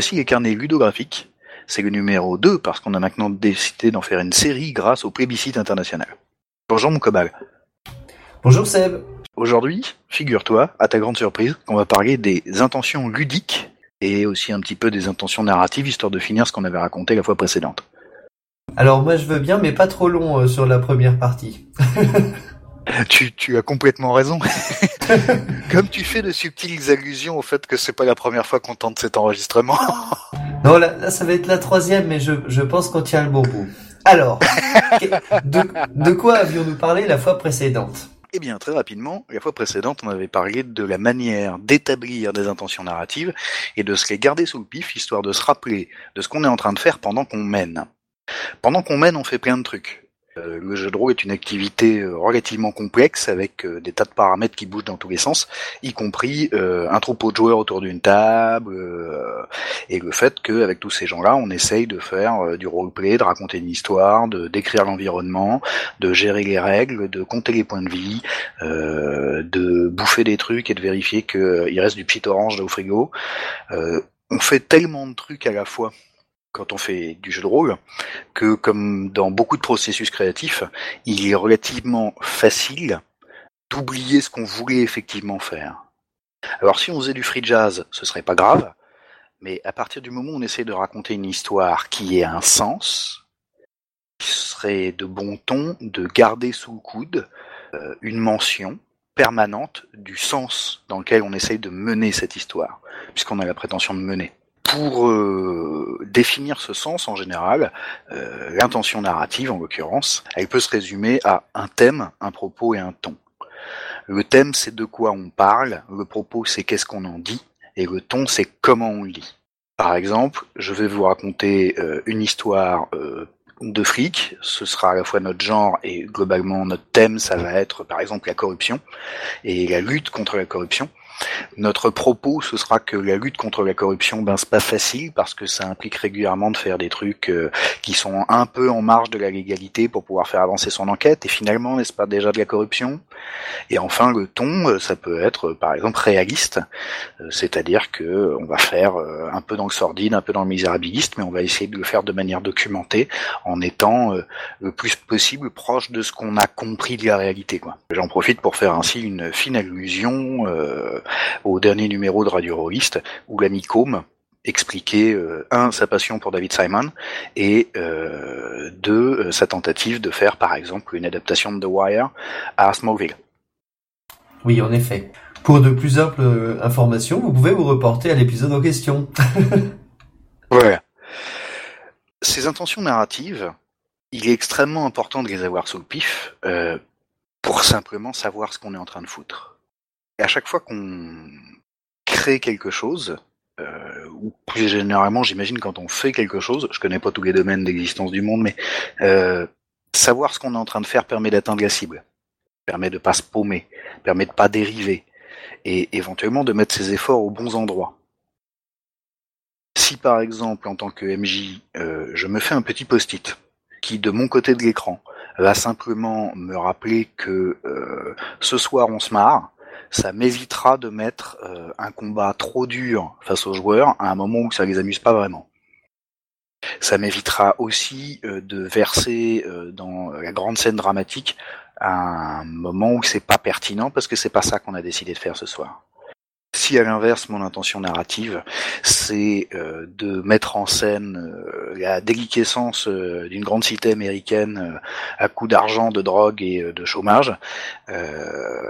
Voici les carnets ludographiques. C'est le numéro 2 parce qu'on a maintenant décidé d'en faire une série grâce au plébiscite international. Bonjour mon cobal. Bonjour Seb. Aujourd'hui, figure-toi, à ta grande surprise, qu'on va parler des intentions ludiques et aussi un petit peu des intentions narratives, histoire de finir ce qu'on avait raconté la fois précédente. Alors moi je veux bien, mais pas trop long euh, sur la première partie. tu, tu as complètement raison. Comme tu fais de subtiles allusions au fait que c'est pas la première fois qu'on tente cet enregistrement. non, là, là, ça va être la troisième, mais je, je pense qu'on tient le bon bout. Alors, de, de quoi avions-nous parlé la fois précédente? Eh bien, très rapidement, la fois précédente, on avait parlé de la manière d'établir des intentions narratives et de se les garder sous le pif, histoire de se rappeler de ce qu'on est en train de faire pendant qu'on mène. Pendant qu'on mène, on fait plein de trucs. Euh, le jeu de rôle est une activité euh, relativement complexe avec euh, des tas de paramètres qui bougent dans tous les sens, y compris un troupeau de joueurs autour d'une table et le fait qu'avec tous ces gens-là, on essaye de faire du roleplay, de raconter une histoire, de décrire l'environnement, de gérer les règles, de compter les points de vie, de bouffer des trucs et de vérifier qu'il reste du petit orange au frigo. on fait tellement de trucs à la fois quand on fait du jeu de rôle, que comme dans beaucoup de processus créatifs, il est relativement facile d'oublier ce qu'on voulait effectivement faire. Alors si on faisait du free jazz, ce serait pas grave, mais à partir du moment où on essaie de raconter une histoire qui ait un sens, il serait de bon ton de garder sous le coude euh, une mention permanente du sens dans lequel on essaye de mener cette histoire, puisqu'on a la prétention de mener pour euh, définir ce sens en général, euh, l'intention narrative en l'occurrence, elle peut se résumer à un thème, un propos et un ton. Le thème c'est de quoi on parle, le propos c'est qu'est-ce qu'on en dit, et le ton c'est comment on le dit. Par exemple, je vais vous raconter euh, une histoire de fric, ce sera à la fois notre genre et globalement notre thème, ça va être par exemple la corruption et la lutte contre la corruption. Notre propos, ce sera que la lutte contre la corruption, ben c'est pas facile parce que ça implique régulièrement de faire des trucs euh, qui sont un peu en marge de la légalité pour pouvoir faire avancer son enquête. Et finalement, n'est-ce pas déjà de la corruption? Et enfin, le ton, euh, ça peut être, par exemple, réaliste, euh, c'est-à-dire que on va faire un peu dans le sordide, un peu dans le misérabiliste, mais on va essayer de le faire de manière documentée, en étant le plus possible proche de ce qu'on a compris de la réalité. J'en profite pour faire ainsi une fine allusion au dernier numéro de Radio Rolliste, où l'ami Combe expliquait euh, un sa passion pour David Simon et euh, deux euh, sa tentative de faire par exemple une adaptation de The Wire à Smallville. Oui, en effet. Pour de plus amples informations, vous pouvez vous reporter à l'épisode en question. voilà. Ces intentions narratives, il est extrêmement important de les avoir sous le pif pour simplement savoir ce qu'on est en train de foutre. À chaque fois qu'on crée quelque chose, euh, ou plus généralement, j'imagine quand on fait quelque chose, je connais pas tous les domaines d'existence du monde, mais euh, savoir ce qu'on est en train de faire permet d'atteindre la cible, permet de pas se paumer, permet de pas dériver, et éventuellement de mettre ses efforts aux bons endroits. Si par exemple, en tant que MJ, euh, je me fais un petit post-it qui, de mon côté de l'écran, va simplement me rappeler que ce soir on se marre, ça m'évitera de mettre euh, un combat trop dur face aux joueurs à un moment où ça les amuse pas vraiment. Ça m'évitera aussi euh, de verser euh, dans la grande scène dramatique à un moment où c'est pas pertinent parce que c'est pas ça qu'on a décidé de faire ce soir. Si à l'inverse, mon intention narrative, c'est euh, de mettre en scène euh, la déliquescence euh, d'une grande cité américaine à coup d'argent, de drogue et de chômage,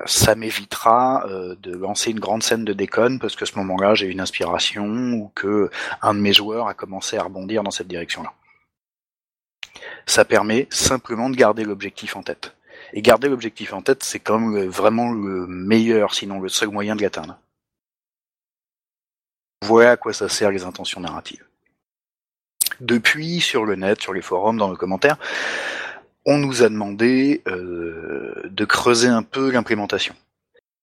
ça m'évitera de lancer une grande scène de déconne parce que ce moment-là, j'ai une inspiration ou que un de mes joueurs a commencé à rebondir dans cette direction-là. Ça permet simplement de garder l'objectif en tête. Et garder l'objectif en tête, c'est quand même vraiment le meilleur, sinon le seul moyen de l'atteindre. Voilà à quoi ça sert les intentions narratives. Depuis, sur le net, sur les forums, dans nos commentaires, on nous a demandé euh, de creuser un peu l'implémentation.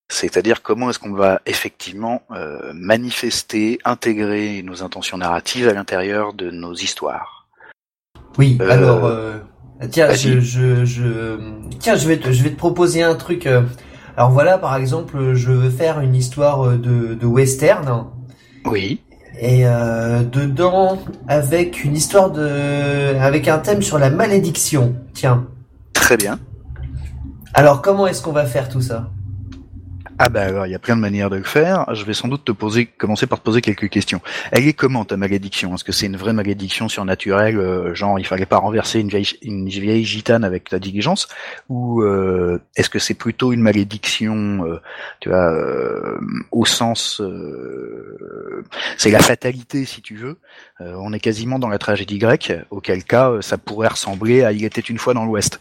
C'est-à-dire comment est-ce qu'on va effectivement euh, manifester, intégrer nos intentions narratives à l'intérieur de nos histoires. Oui, euh, alors tiens, je, je, tiens, je vais te, je vais te proposer un truc. Alors voilà, par exemple, je veux faire une histoire de, de western oui. Et euh, dedans, avec une histoire de, avec un thème sur la malédiction. Tiens. Très bien. Alors, comment est-ce qu'on va faire tout ça? Ah bah alors, il y a plein de manières de le faire. Je vais sans doute te poser, commencer par te poser quelques questions. Elle est comment ta malédiction? Est-ce que c'est une vraie malédiction surnaturelle, euh, genre il fallait pas renverser une vieille, une vieille gitane avec la diligence, ou euh, est-ce que c'est plutôt une malédiction, euh, tu vois, au sens, c'est la fatalité si tu veux. On est quasiment dans la tragédie grecque, auquel cas ça pourrait ressembler à Il était une fois dans l'Ouest.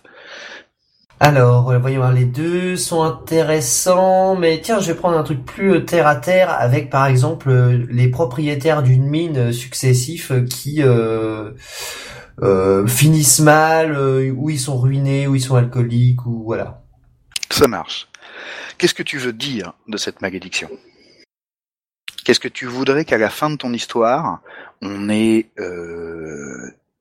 Alors, euh, voyons les deux sont intéressants, mais tiens, je vais prendre un truc plus euh, terre à terre avec, par exemple, euh, les propriétaires d'une mine successifs qui euh, finissent mal, ou ils sont ruinés, ou ils sont alcooliques, ou voilà. Ça marche. Qu'est-ce que tu veux dire de cette malédiction? Qu'est-ce que tu voudrais qu'à la fin de ton histoire, on ait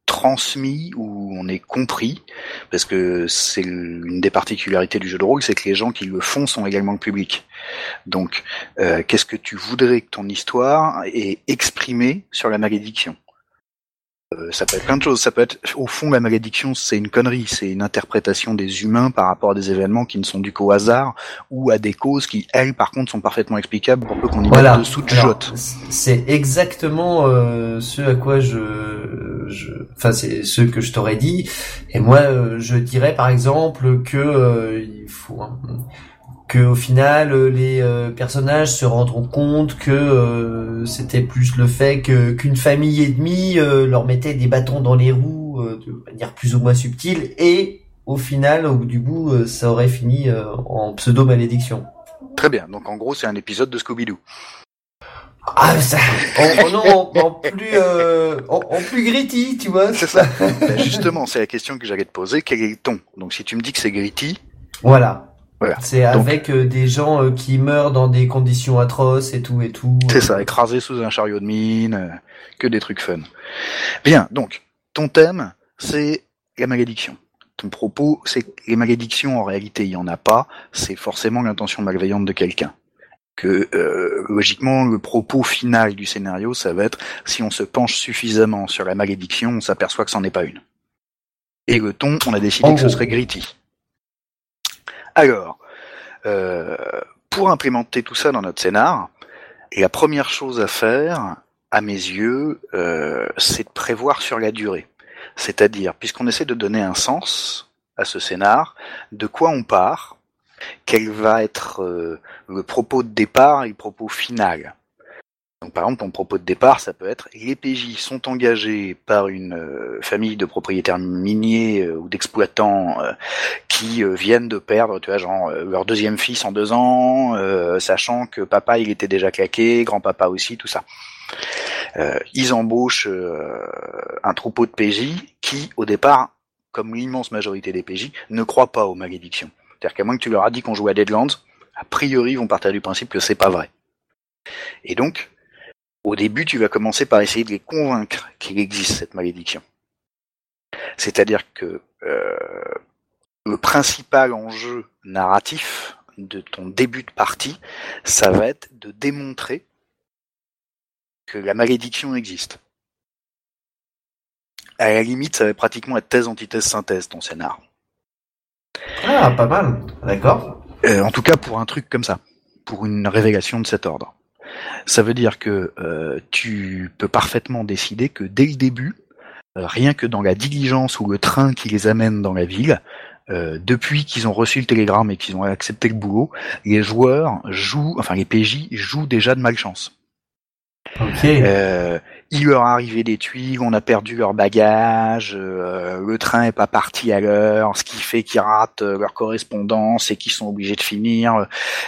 transmis ou on ait compris Parce que c'est une des particularités du jeu de rôle, c'est que les gens qui le font sont également le public. Donc, euh, qu'est-ce que tu voudrais que ton histoire ait exprimé sur la malédiction? Euh, ça peut être plein de choses. Ça peut être, au fond, la malédiction, c'est une connerie. C'est une interprétation des humains par rapport à des événements qui ne sont dus qu'au hasard ou à des causes qui, elles, par contre, sont parfaitement explicables pour peu qu'on y Voilà. mette dessous de jotte. C'est exactement euh, ce à quoi je, je, enfin c'est ce que je t'aurais dit. Et moi, euh, je dirais par exemple que euh, il faut hein, que au final euh, les euh, personnages se rendront compte que euh, c'était plus le fait que qu'une famille et demie euh, leur mettait des bâtons dans les roues de manière plus ou moins subtile et au final au bout du bout ça aurait fini en pseudo malédiction. Très bien. Donc, en gros, c'est un épisode de Scooby-Doo. Ah, ça, en, en- non, en, en plus, euh, en, en plus gritty, tu vois. C'est ça. Ben, justement, c'est la question que j'allais te poser. Quel est le ton? Donc, si tu me dis que c'est gritty, Voilà. Voilà. C'est avec euh, des gens euh, qui meurent dans des conditions atroces et tout et tout. c'est ça, écrasé sous un chariot de mine, euh, que des trucs fun. Bien. Donc, ton thème, c'est la malédiction. Ton propos, c'est que les malédictions, en réalité, il y en a pas. C'est forcément l'intention malveillante de quelqu'un. Que euh, logiquement, le propos final du scénario, ça va être si on se penche suffisamment sur la malédiction, on s'aperçoit que c'en est pas une. Et le ton, on a décidé En que ce serait gritty. Alors, euh, pour implémenter tout ça dans notre scénar, la première chose à faire, à mes yeux, euh, c'est de prévoir sur la durée. C'est-à-dire, puisqu'on essaie de donner un sens à ce scénar, de quoi on part, quel va être euh, le propos de départ et le propos final. Donc, par exemple, ton propos de départ, ça peut être les PJ sont engagés par une euh, famille de propriétaires miniers euh, ou d'exploitants euh, qui viennent de perdre, tu vois, genre leur deuxième fils en deux ans, sachant que papa il était déjà claqué, grand-papa aussi, tout ça. Ils embauchent un troupeau de PJ qui, au départ, comme l'immense majorité des PJ, ne croient pas aux malédictions. C'est-à-dire qu'à moins que tu leur as dit qu'on jouait à Deadlands, a priori ils vont partir du principe que c'est pas vrai. Et donc, au début, tu vas commencer par essayer de les convaincre qu'il existe cette malédiction. C'est-à-dire que euh, le principal enjeu narratif de ton début de partie, ça va être de démontrer que la malédiction existe. À la limite, ça va pratiquement être thèse, antithèse, synthèse, ton scénar. Ah, pas mal. D'accord. Euh, en tout cas, pour un truc comme ça, pour une révélation de cet ordre. Ça veut dire que euh, tu peux parfaitement décider que dès le début, euh, rien que dans la diligence ou le train qui les amène dans la ville, euh, depuis qu'ils ont reçu le télégramme et qu'ils ont accepté le boulot, les joueurs jouent, enfin les PJ jouent déjà de malchance. Il leur arrivé des tuiles, on a perdu leur bagage, euh, le train est pas parti à l'heure, ce qui fait qu'ils ratent euh, leur correspondance et qu'ils sont obligés de finir.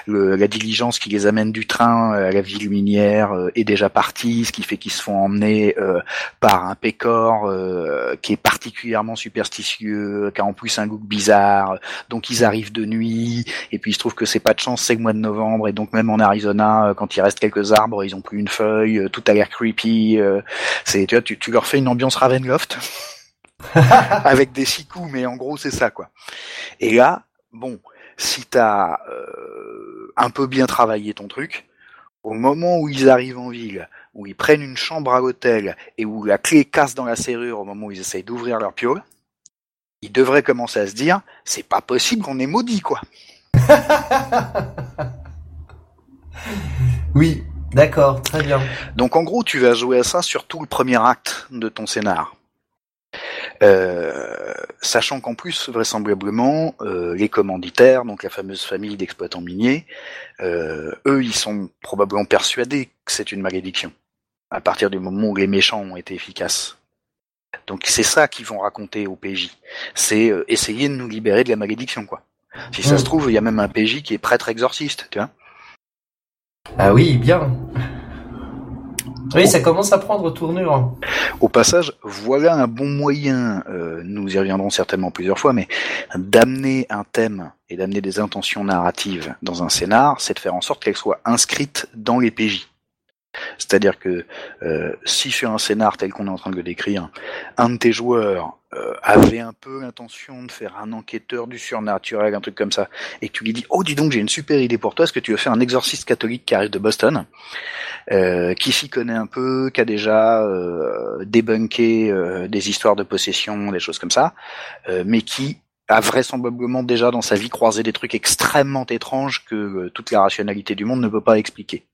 euh, la diligence qui les amène du train à la ville minière est déjà partie, ce qui fait qu'ils se font emmener par un pécor qui est particulièrement superstitieux, qui a en plus un look bizarre. Donc ils arrivent de nuit et puis il se trouve que c'est pas de chance, c'est le mois de novembre et donc même en Arizona, quand il reste quelques arbres, ils ont plus une feuille, tout a l'air creepy. Euh, c'est tu vois, tu, tu leur fais une ambiance Ravenloft avec des six coups, mais en gros c'est ça quoi. Et là, bon, si t'as euh, un peu bien travaillé ton truc, au moment où ils arrivent en ville, où ils prennent une chambre à l'hôtel et où la clé casse dans la serrure au moment où ils essayent d'ouvrir leur piole, ils devraient commencer à se dire c'est pas possible qu'on est maudit quoi. oui, d'accord, très bien. Donc en gros, tu vas jouer à ça sur tout le premier acte de ton scénar. Euh, sachant qu'en plus, vraisemblablement, euh, les commanditaires, donc la fameuse famille d'exploitants miniers, euh, eux, ils sont probablement persuadés que c'est une malédiction, à partir du moment où les méchants ont été efficaces. Donc c'est ça qu'ils vont raconter au PJ. C'est essayer de nous libérer de la malédiction, quoi. Si ça se trouve, il y a même un PJ qui est prêtre exorciste, tu vois. Ah oui, bien. Oui, ça commence à prendre tournure. Au passage, voilà un bon moyen, euh, nous y reviendrons certainement plusieurs fois, mais d'amener un thème et d'amener des intentions narratives dans un scénar, c'est de faire en sorte qu'elles soient inscrites dans les PJ. C'est-à-dire que euh, si sur un scénar tel qu'on est en train de le décrire, un de tes joueurs euh, avait un peu l'intention de faire un enquêteur du surnaturel, un truc comme ça, et que tu lui dis oh dis donc j'ai une super idée pour toi, est-ce que tu veux faire un exorciste catholique qui arrive de Boston, euh, qui s'y connaît un peu, qui a déjà débunké des histoires de possession, des choses comme ça, mais qui a vraisemblablement déjà dans sa vie croisé des trucs extrêmement étranges que toute la rationalité du monde ne peut pas expliquer.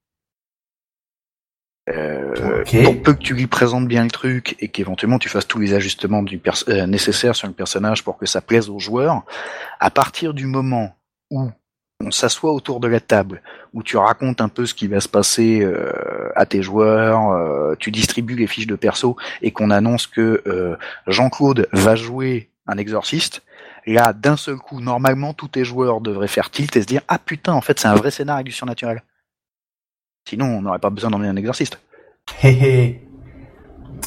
Euh, Pour peu que tu lui présentes bien le truc et qu'éventuellement tu fasses tous les ajustements du euh, nécessaires sur le personnage pour que ça plaise aux joueurs, à partir du moment où on s'assoit autour de la table, où tu racontes un peu ce qui va se passer euh, à tes joueurs, euh, tu distribues les fiches de perso et qu'on annonce que euh, Jean-Claude va jouer un exorciste, là d'un seul coup, normalement tous tes joueurs devraient faire tilt et se dire ah putain en fait c'est un vrai scénario du surnaturel. Sinon, on n'aurait pas besoin d'emmener un exorciste.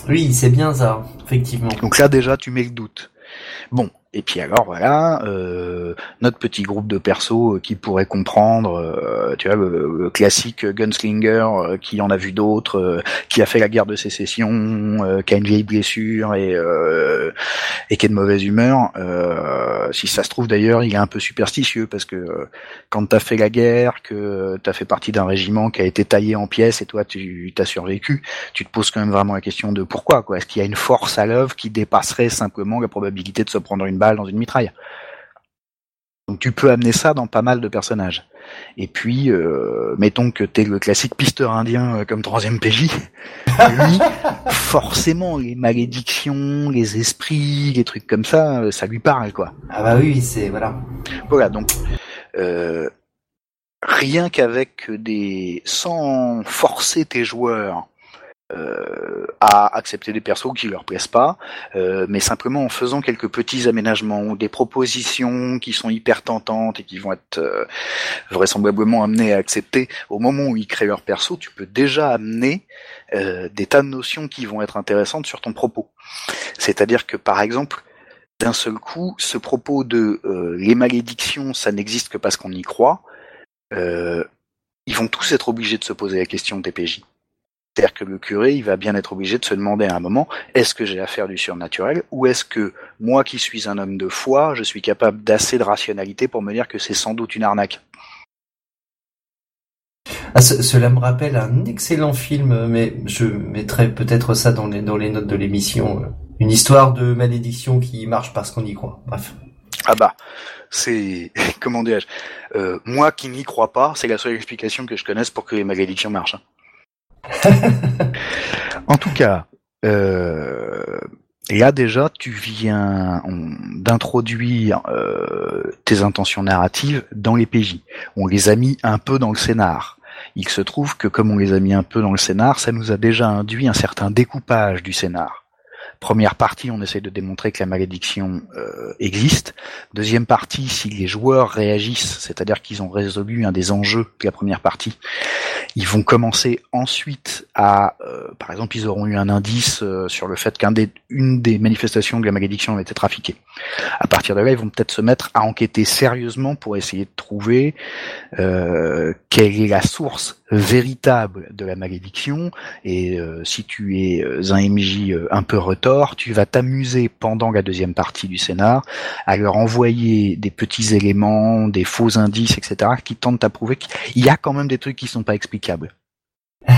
oui, c'est bien ça, effectivement. Donc là, déjà, tu mets le doute. Bon, et puis alors voilà, euh, notre petit groupe de persos qui pourrait comprendre, euh, tu vois, le, classique gunslinger euh, qui en a vu d'autres, euh, qui a fait la guerre de sécession, euh, qui a une vieille blessure et, et qui est de mauvaise humeur. si ça se trouve d'ailleurs, il est un peu superstitieux parce que quand t'as fait la guerre, que t'as fait partie d'un régiment qui a été taillé en pièces et toi tu t'as survécu, tu te poses quand même vraiment la question de pourquoi quoi. Est-ce qu'il y a une force à l'œuvre qui dépasserait simplement la probabilité de se prendre une balle dans une mitraille. Donc tu peux amener ça dans pas mal de personnages. Et puis, euh, mettons que t'es le classique pisteur indien euh, comme troisième PJ, lui, forcément, les malédictions, les esprits, les trucs comme ça, euh, ça lui parle, quoi. Ah bah oui, c'est... voilà. Voilà, donc... rien qu'avec des... sans forcer tes joueurs euh, à accepter des persos qui leur plaisent pas, euh, mais simplement en faisant quelques petits aménagements ou des propositions qui sont hyper tentantes et qui vont être euh, vraisemblablement amenées à accepter au moment où ils créent leur perso, tu peux déjà amener euh, des tas de notions qui vont être intéressantes sur ton propos. C'est-à-dire que par exemple, d'un seul coup, ce propos de les malédictions, ça n'existe que parce qu'on y croit, ils vont tous être obligés de se poser la question TPJ. C'est-à-dire que le curé, il va bien être obligé de se demander à un moment, est-ce que j'ai affaire du surnaturel ou est-ce que moi qui suis un homme de foi, je suis capable d'assez de rationalité pour me dire que c'est sans doute une arnaque ah, cela me rappelle un excellent film, mais je mettrai peut-être ça dans les, dans les notes de l'émission. Une histoire de malédiction qui marche parce qu'on y croit. Bref. Ah bah, c'est comment dirais-je euh, Moi qui n'y crois pas, c'est la seule explication que je connaisse pour que les malédictions marchent. En tout cas, euh, là déjà, tu viens d'introduire euh, tes intentions narratives dans les PJ. On les a mis un peu dans le scénar. Il se trouve que comme on les a mis un peu dans le scénar, ça nous a déjà induit un certain découpage du scénar. Première partie, on essaie de démontrer que la malédiction euh, existe. Deuxième partie, si les joueurs réagissent, c'est-à-dire qu'ils ont résolu un des enjeux de la première partie, ils vont commencer ensuite à, euh, par exemple, ils auront eu un indice euh, sur le fait qu'une des, manifestations de la malédiction avait été trafiquée. À partir de là, ils vont peut-être se mettre à enquêter sérieusement pour essayer de trouver quelle est la source véritable de la malédiction. Et si tu es un MJ un peu retard, tu vas t'amuser pendant la deuxième partie du scénar à leur envoyer des petits éléments, des faux indices, etc., qui tentent à prouver qu'il y a quand même des trucs qui sont pas explicables.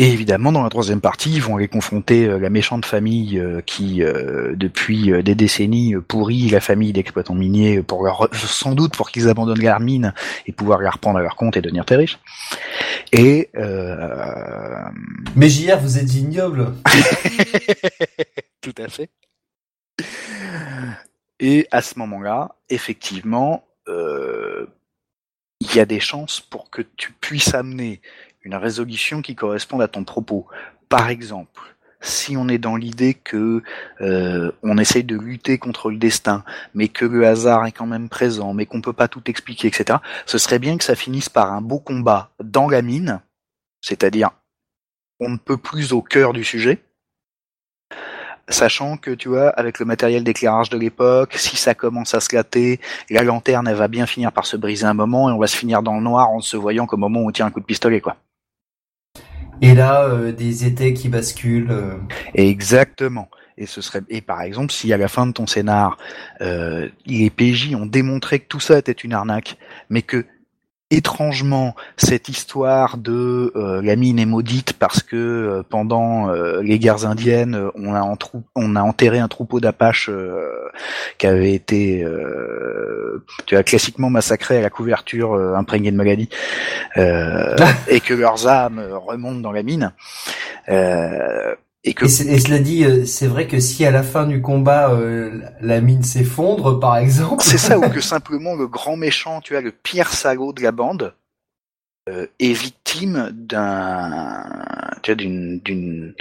Et évidemment, dans la troisième partie, ils vont aller confronter euh, la méchante famille euh, qui, euh, depuis des décennies, pourrit la famille d'exploitants miniers pour leur, sans doute pour qu'ils abandonnent leur mine et pouvoir la reprendre à leur compte et devenir très riches. Et mais JR, vous êtes ignoble. Tout à fait. Et à ce moment-là, effectivement, il y a des chances pour que tu puisses amener une résolution qui corresponde à ton propos. Par exemple, si on est dans l'idée que euh, on essaye de lutter contre le destin, mais que le hasard est quand même présent, mais qu'on peut pas tout expliquer, etc., ce serait bien que ça finisse par un beau combat dans la mine, c'est-à-dire on ne peut plus au cœur du sujet, sachant que tu vois, avec le matériel d'éclairage de l'époque, si ça commence à se gâter, la lanterne elle va bien finir par se briser un moment et on va se finir dans le noir en se voyant qu'au moment où on tire un coup de pistolet, quoi. Et là, euh, des étés qui basculent. Euh. Exactement. Et ce serait et par exemple, si à la fin de ton scénar, euh, les PJ ont démontré que tout ça était une arnaque, mais que étrangement cette histoire de euh, la mine est maudite parce que euh, pendant euh, les guerres indiennes on a, on a enterré un troupeau d'apaches qui avait été tu as classiquement massacré à la couverture imprégnée de maladie et que leurs âmes remontent dans la mine et, que... et, cela dit, euh, c'est vrai que si à la fin du combat euh, la mine s'effondre, par exemple. C'est ça, ou que simplement le grand méchant, tu as le pire salaud de la bande, est victime d'un d'une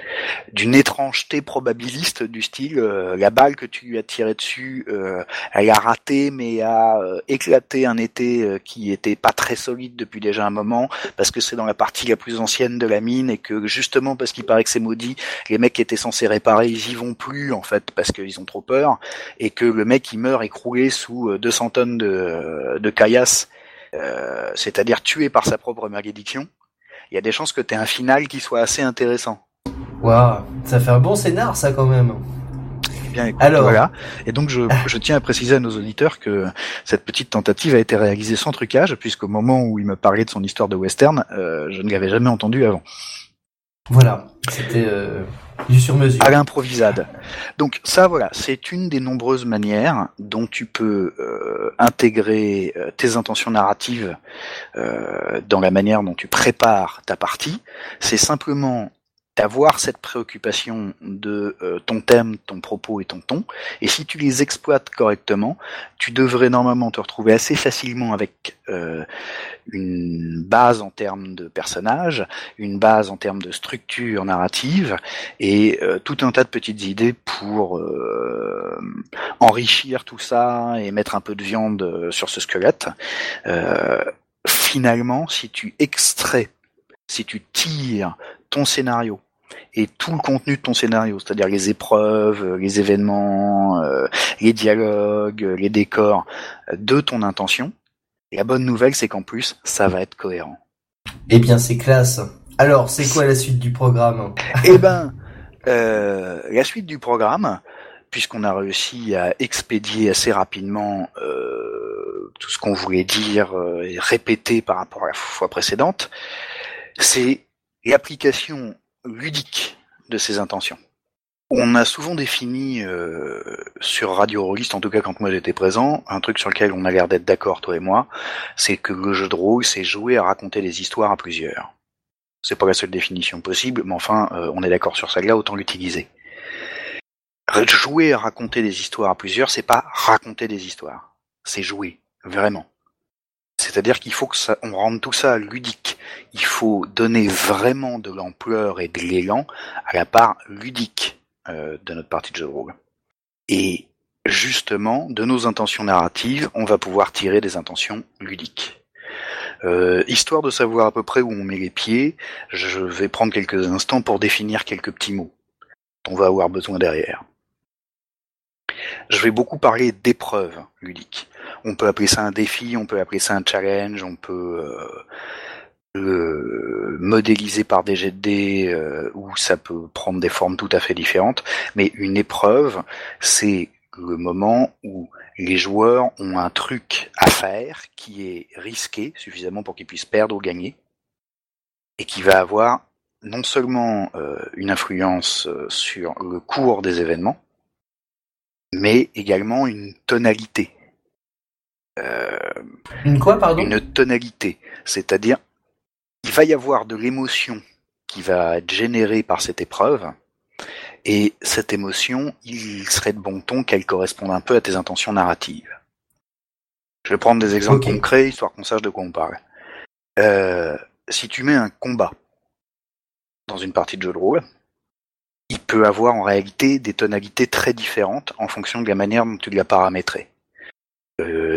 d'une étrangeté probabiliste du style euh, la balle que tu lui as tirée dessus euh, elle a raté mais a éclaté un été qui était pas très solide depuis déjà un moment parce que c'est dans la partie la plus ancienne de la mine et que justement parce qu'il paraît que c'est maudit les mecs qui étaient censés réparer ils y vont plus en fait parce qu'ils ont trop peur et que le mec il meurt écroulé sous 200 tonnes de de caillasse euh, c'est-à-dire tué par sa propre malédiction, il y a des chances que tu aies un final qui soit assez intéressant. Waouh, ça fait un bon scénar ça quand même. Eh bien, Alors, voilà. Et donc je, je, tiens à préciser à nos auditeurs que cette petite tentative a été réalisée sans trucage, puisqu'au moment où il me parlait de son histoire de western, euh, je ne l'avais jamais entendu avant. Voilà, c'était euh, du sur-mesure. À l'improvisade. Donc ça, voilà, c'est une des nombreuses manières dont tu peux euh, intégrer euh, tes intentions narratives dans la manière dont tu prépares ta partie. C'est simplement d'avoir cette préoccupation de euh, ton thème, ton propos et ton ton. Et si tu les exploites correctement, tu devrais normalement te retrouver assez facilement avec euh, une base en termes de personnages, une base en termes de structure narrative et euh, tout un tas de petites idées pour enrichir tout ça et mettre un peu de viande sur ce squelette. finalement, si tu extrais si tu tires ton scénario et tout le contenu de ton scénario, c'est-à-dire les épreuves, euh, les événements, euh, les dialogues, euh, les décors, de ton intention. la bonne nouvelle, c'est qu'en plus, ça va être cohérent. Eh bien, c'est classe. Alors, c'est quoi la suite du programme? Eh ben, la suite du programme, puisqu'on a réussi à expédier assez rapidement tout ce qu'on voulait dire et répéter par rapport à la fois précédente, c'est l'application ludique de ses intentions. On a souvent défini euh, sur Radio Rollist, en tout cas quand moi j'étais présent, un truc sur lequel on a l'air d'être d'accord, toi et moi, c'est que le jeu de rôle, c'est jouer à raconter des histoires à plusieurs. C'est pas la seule définition possible, mais enfin, euh, on est d'accord sur celle-là, autant l'utiliser. Jouer à raconter des histoires à plusieurs, c'est pas raconter des histoires, c'est jouer, vraiment. C'est-à-dire qu'il faut que ça, on rende tout ça ludique. Il faut donner vraiment de l'ampleur et de l'élan à la part ludique euh, de notre partie de jeu de rôle. Et justement, de nos intentions narratives, on va pouvoir tirer des intentions ludiques. Euh, histoire de savoir à peu près où on met les pieds, je vais prendre quelques instants pour définir quelques petits mots dont on va avoir besoin derrière. Je vais beaucoup parler d'épreuves ludiques on peut appeler ça un défi, on peut appeler ça un challenge, on peut euh, le modéliser par des jets de dés euh, ou ça peut prendre des formes tout à fait différentes. Mais une épreuve, c'est le moment où les joueurs ont un truc à faire qui est risqué suffisamment pour qu'ils puissent perdre ou gagner. et qui va avoir non seulement euh, une influence sur le cours des événements, mais également une tonalité. Euh, une quoi, pardon Une tonalité, c'est-à-dire il va y avoir de l'émotion qui va être générée par cette épreuve, et cette émotion, il serait de bon ton qu'elle corresponde un peu à tes intentions narratives. Je vais prendre des exemples concrets, histoire qu'on sache de quoi on parle. Euh, si tu mets un combat dans une partie de jeu de rôle, il peut avoir en réalité des tonalités très différentes en fonction de la manière dont tu l'as paramétré.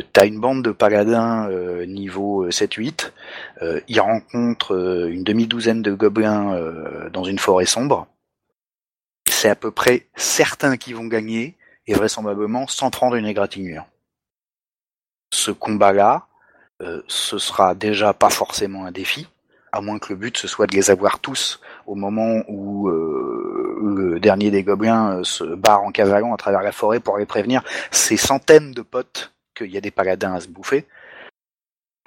Euh, T'as une bande de paladins euh, niveau 7-8, euh, ils rencontrent euh, une demi-douzaine de gobelins dans une forêt sombre. C'est à peu près certains qui vont gagner, et vraisemblablement sans prendre une égratignure. Ce combat-là, ce sera déjà pas forcément un défi, à moins que le but ce soit de les avoir tous au moment où euh, le dernier des gobelins euh, se barre en cavalant à travers la forêt pour les prévenir ces centaines de potes qu'il y a des paladins à se bouffer.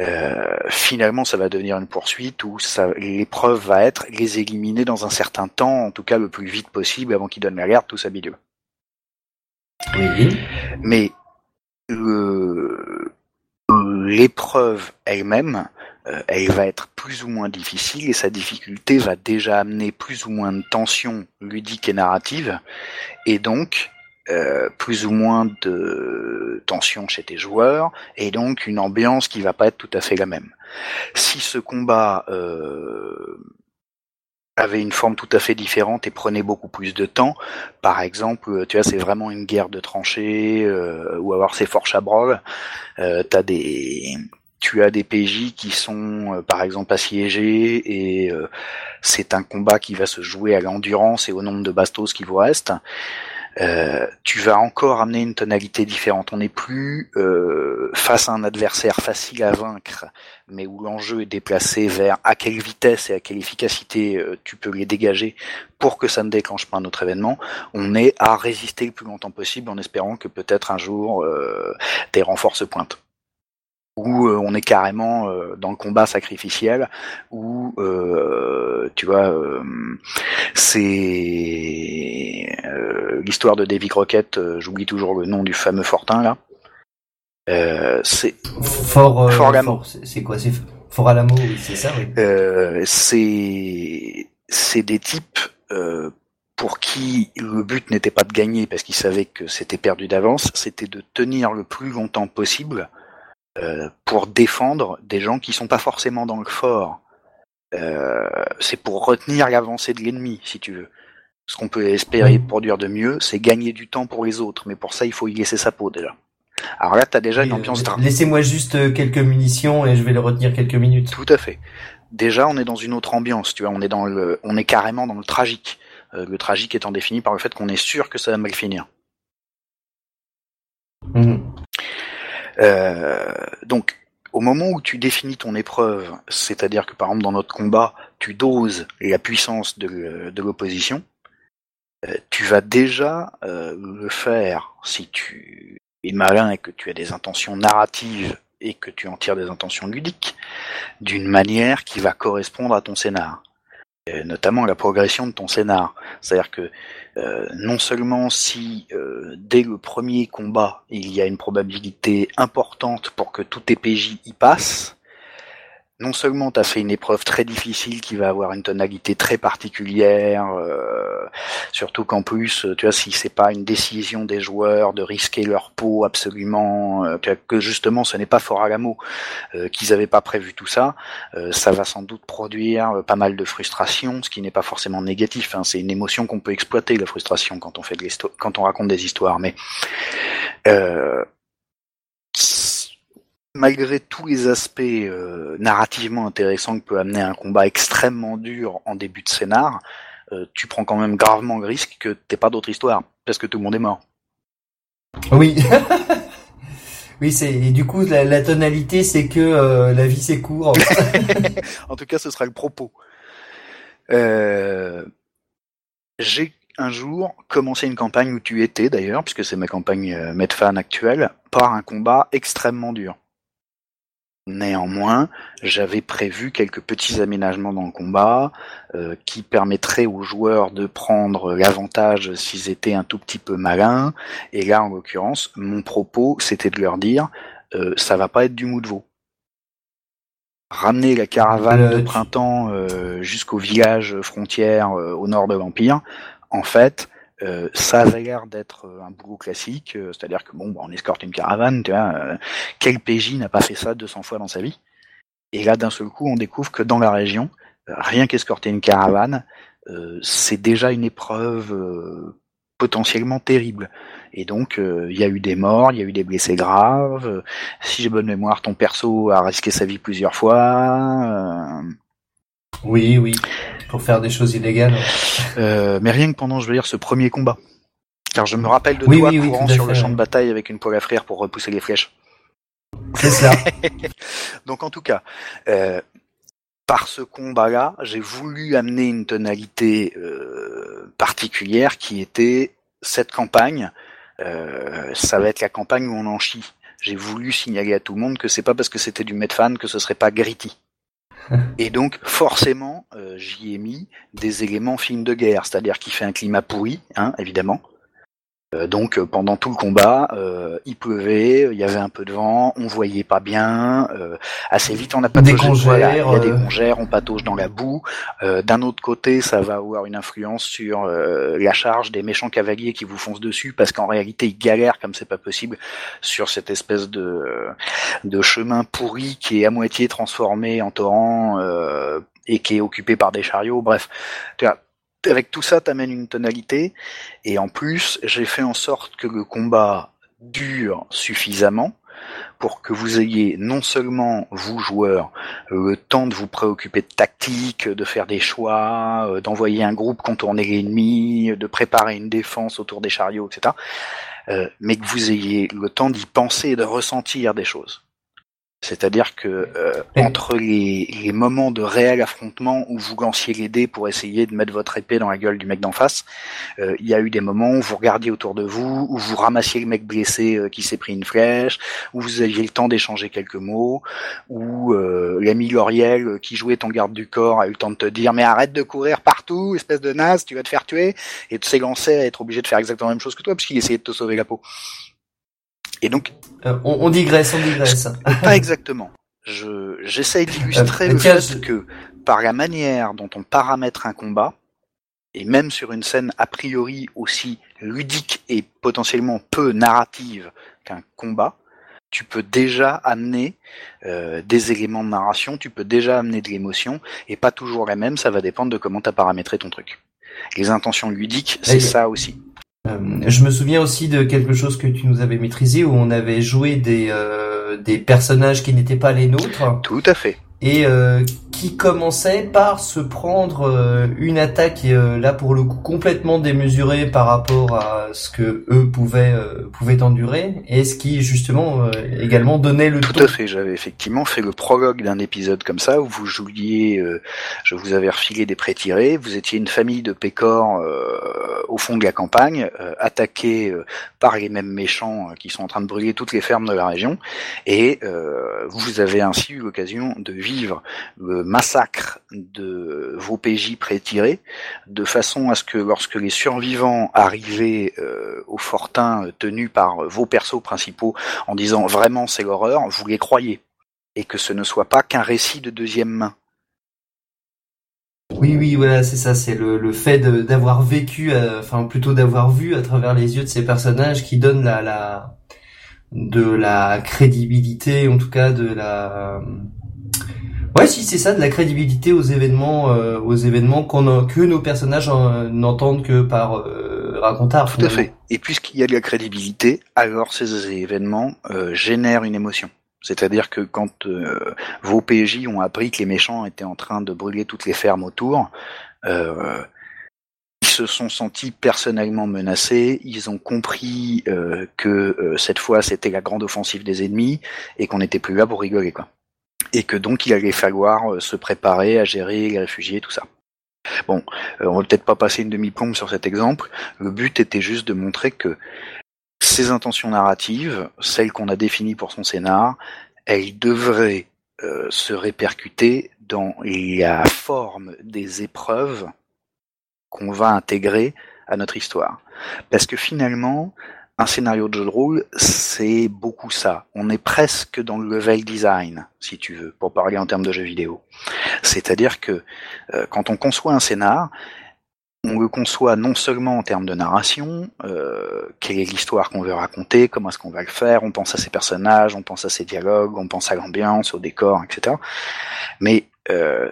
Euh, finalement, ça va devenir une poursuite où l'épreuve va être les éliminer dans un certain temps, en tout cas le plus vite possible, avant qu'ils donnent la garde, tout ça milieu. Oui. Mais l'épreuve elle-même, euh, elle va être plus ou moins difficile et sa difficulté va déjà amener plus ou moins de tension ludique et narrative et donc euh, plus ou moins de tension chez tes joueurs et donc une ambiance qui va pas être tout à fait la même. Si ce combat euh, avait une forme tout à fait différente et prenait beaucoup plus de temps. Par exemple, tu vois, c'est vraiment une guerre de tranchées euh, ou avoir c'est fort chabrol. Euh, t'as des tu as des PJ qui sont euh, par exemple assiégés et euh, c'est un combat qui va se jouer à l'endurance et au nombre de bastos qui vous restent. Euh, tu vas encore amener une tonalité différente. On n'est plus face à un adversaire facile à vaincre, mais où l'enjeu est déplacé vers à quelle vitesse et à quelle efficacité tu peux les dégager pour que ça ne déclenche pas un autre événement. On est à résister le plus longtemps possible en espérant que peut-être un jour des renforts se pointent où euh, on est carrément euh, dans le combat sacrificiel, où euh, tu vois, c'est l'histoire de Davy Crockett. J'oublie toujours le nom du fameux Fortin là. c'est Fort, Fort C'est quoi C'est Fort Alamo, c'est ça. Oui. c'est c'est des types pour qui le but n'était pas de gagner parce qu'ils savaient que c'était perdu d'avance, c'était de tenir le plus longtemps possible euh, pour défendre des gens qui sont pas forcément dans le fort. Euh, c'est pour retenir l'avancée de l'ennemi, si tu veux. Ce qu'on peut espérer produire de mieux, c'est gagner du temps pour les autres, mais pour ça, il faut y laisser sa peau déjà. Alors là, t'as déjà une ambiance drame. Laissez-moi juste euh, quelques munitions et je vais le retenir quelques minutes. Tout à fait. Déjà, on est dans une autre ambiance, tu vois. On est dans le, on est carrément dans le tragique. le tragique étant défini par le fait qu'on est sûr que ça va mal finir. Mmh. Euh, donc, au moment où tu définis ton épreuve, c'est-à-dire que par exemple dans notre combat, tu doses la puissance de, de l'opposition, euh, tu vas déjà euh, le faire si tu es malin et que tu as des intentions narratives et que tu en tires des intentions ludiques, d'une manière qui va correspondre à ton scénar. notamment la progression de ton scénar. C'est-à-dire que euh, non seulement si euh, dès le premier combat il y a une probabilité importante pour que tout tes y passe, non seulement tu as fait une épreuve très difficile qui va avoir une tonalité très particulière, euh, surtout qu'en plus, tu vois, si c'est pas une décision des joueurs de risquer leur peau absolument, euh, que justement ce n'est pas fort à l'amour, euh, qu'ils avaient pas prévu tout ça, ça va sans doute produire pas mal de frustration, ce qui n'est pas forcément négatif. Hein, c'est une émotion qu'on peut exploiter, la frustration, quand on fait de quand on raconte des histoires, mais malgré tous les aspects euh, narrativement intéressants que peut amener un combat extrêmement dur en début de scénar, euh, tu prends quand même gravement le risque que t'aies pas d'autre histoire, parce que tout le monde est mort. Oui. oui, c'est et du coup la, tonalité, c'est que euh, la vie c'est court. en tout cas, ce sera le propos. J'ai un jour commencé une campagne où tu étais d'ailleurs, puisque c'est ma campagne Medfan actuelle, par un combat extrêmement dur. Néanmoins, j'avais prévu quelques petits aménagements dans le combat euh, qui permettraient aux joueurs de prendre l'avantage s'ils étaient un tout petit peu malins. Et là, en l'occurrence, mon propos, c'était de leur dire, euh, ça va pas être du mou de veau. Ramener la caravane de printemps euh, jusqu'au village frontière euh, au nord de l'Empire, en fait, euh, ça avait l'air d'être euh, un boulot classique, euh, c'est-à-dire que bon, bah, on escorte une caravane, tu vois, quel PJ n'a pas fait ça 200 fois dans sa vie? Et là, d'un seul coup, on découvre que dans la région, rien qu'escorter une caravane, c'est déjà une épreuve potentiellement terrible. Et donc, il y a eu des morts, il y a eu des blessés graves. si j'ai bonne mémoire, ton perso a risqué sa vie plusieurs fois. Oui, oui. Pour faire des choses illégales. Euh, mais rien que pendant, je veux dire, ce premier combat. Car je me rappelle de Oui, toi oui, courant sur le champ de bataille avec une poêle à frire pour repousser les flèches. C'est ça. Donc en tout cas, euh, par ce combat-là, j'ai voulu amener une tonalité euh, particulière qui était cette campagne. euh, ça va être la campagne où on en chie. J'ai voulu signaler à tout le monde que c'est pas parce que c'était du Medfan que ce serait pas gritty. Et donc forcément, euh, j'y ai mis des éléments film de guerre, c'est-à-dire qu'il fait un climat pourri, hein, évidemment. Euh, donc euh, pendant tout le combat, euh, il pleuvait, il y avait un peu de vent, on voyait pas bien. euh, assez vite, on a Des pataugé. Voilà, il y a congères, des euh. congères, on patauge dans la boue. Euh, D'un autre côté, ça va avoir une influence sur euh, la charge des méchants cavaliers qui vous foncent dessus, parce qu'en réalité, ils galèrent comme c'est pas possible sur cette espèce de de chemin pourri qui est à moitié transformé en torrent euh, et qui est occupé par des chariots. Bref, tu vois, avec tout ça, t'amènes une tonalité. Et en plus, j'ai fait en sorte que le combat dure suffisamment pour que vous ayez non seulement, vous joueurs, le temps de vous préoccuper de tactique, de faire des choix, euh, d'envoyer un groupe contourner l'ennemi, de préparer une défense autour des chariots, etc., euh, mais que vous ayez le temps d'y penser et de ressentir des choses. C'est-à-dire que euh, entre les, les moments de réel affrontement où vous lanciez les dés pour essayer de mettre votre épée dans la gueule du mec d'en face, euh, il y a eu des moments où vous regardiez autour de vous, où vous ramassiez le mec blessé euh, qui s'est pris une flèche, où vous aviez le temps d'échanger quelques mots, où euh, l'ami Lauriel euh, qui jouait ton garde du corps a eu le temps de te dire mais arrête de courir partout, espèce de naze, tu vas te faire tuer, et de s'élancer à être obligé de faire exactement la même chose que toi puisqu'il essayait de te sauver la peau. Et donc Euh, on, on digresse, on digresse. pas exactement. Je j'essaye d'illustrer Euh, le tiens, fait je- que par la manière dont on paramètre un combat, et même sur une scène a priori aussi ludique et potentiellement peu narrative qu'un combat, tu peux déjà amener euh, des éléments de narration, tu peux déjà amener de l'émotion, et pas toujours la même, ça va dépendre de comment tu as paramétré ton truc. Les intentions ludiques, c'est Et- ça aussi. Euh, je me souviens aussi de quelque chose que tu nous avais maîtrisé où on avait joué des euh, des personnages qui n'étaient pas les nôtres Tout à fait. Et euh, qui commençaient par se prendre euh, une attaque euh, là pour le coup complètement démesurée par rapport à ce que eux pouvaient euh, pouvaient endurer. Et ce qui justement euh, également donnait le Tout ton. à fait, j'avais effectivement fait le prologue d'un épisode comme ça où vous jouiez, euh, je vous avais refilé des pré-tirés, vous étiez une famille de pécores euh, au fond de la campagne, euh, attaqués euh, par les mêmes méchants qui sont en train de brûler toutes les fermes de la région, et euh, vous avez ainsi eu l'occasion de vivre le massacre de vos PJ pré-tirés, de façon à ce que lorsque les survivants arrivaient euh, au fortin euh, tenu par vos persos principaux en disant vraiment c'est l'horreur, vous les croyez. Et que ce ne soit pas qu'un récit de deuxième main. Oui, oui, voilà, c'est ça, c'est le, fait d'avoir vécu, euh, enfin plutôt d'avoir vu à travers les yeux de ces personnages qui donne de la crédibilité, en tout cas de la. Ouais, si c'est ça, de la crédibilité aux événements, euh, aux événements qu'on a- que nos personnages n'entendent que par euh, racontard. Tout à fait. Et puisqu'il y a de la crédibilité, alors ces événements euh, génèrent une émotion. C'est-à-dire que quand euh, vos PJ ont appris que les méchants étaient en train de brûler toutes les fermes autour, euh, ils se sont sentis personnellement menacés, ils ont compris euh, que euh, cette fois c'était la grande offensive des ennemis et qu'on n'était plus là pour rigoler quoi. Et que donc il allait falloir euh, se préparer à gérer les réfugiés, tout ça. Bon, euh, on va peut-être pas passer une demi-plombe sur cet exemple. Le but était juste de montrer que ces intentions narratives, celles qu'on a définies pour son scénar, elles devraient euh, se répercuter dans la forme des épreuves qu'on va intégrer à notre histoire. Parce que finalement, un scénario de jeu de rôle, c'est beaucoup ça. On est presque dans le level design, si tu veux, pour parler en termes de jeux vidéo. C'est-à-dire que euh, quand on conçoit un scénar, on le conçoit non seulement en termes de narration, euh, quelle est l'histoire qu'on veut raconter, comment est-ce qu'on va le faire, on pense à ses personnages, on pense à ses dialogues, on pense à l'ambiance, au décor, etc. Mais euh,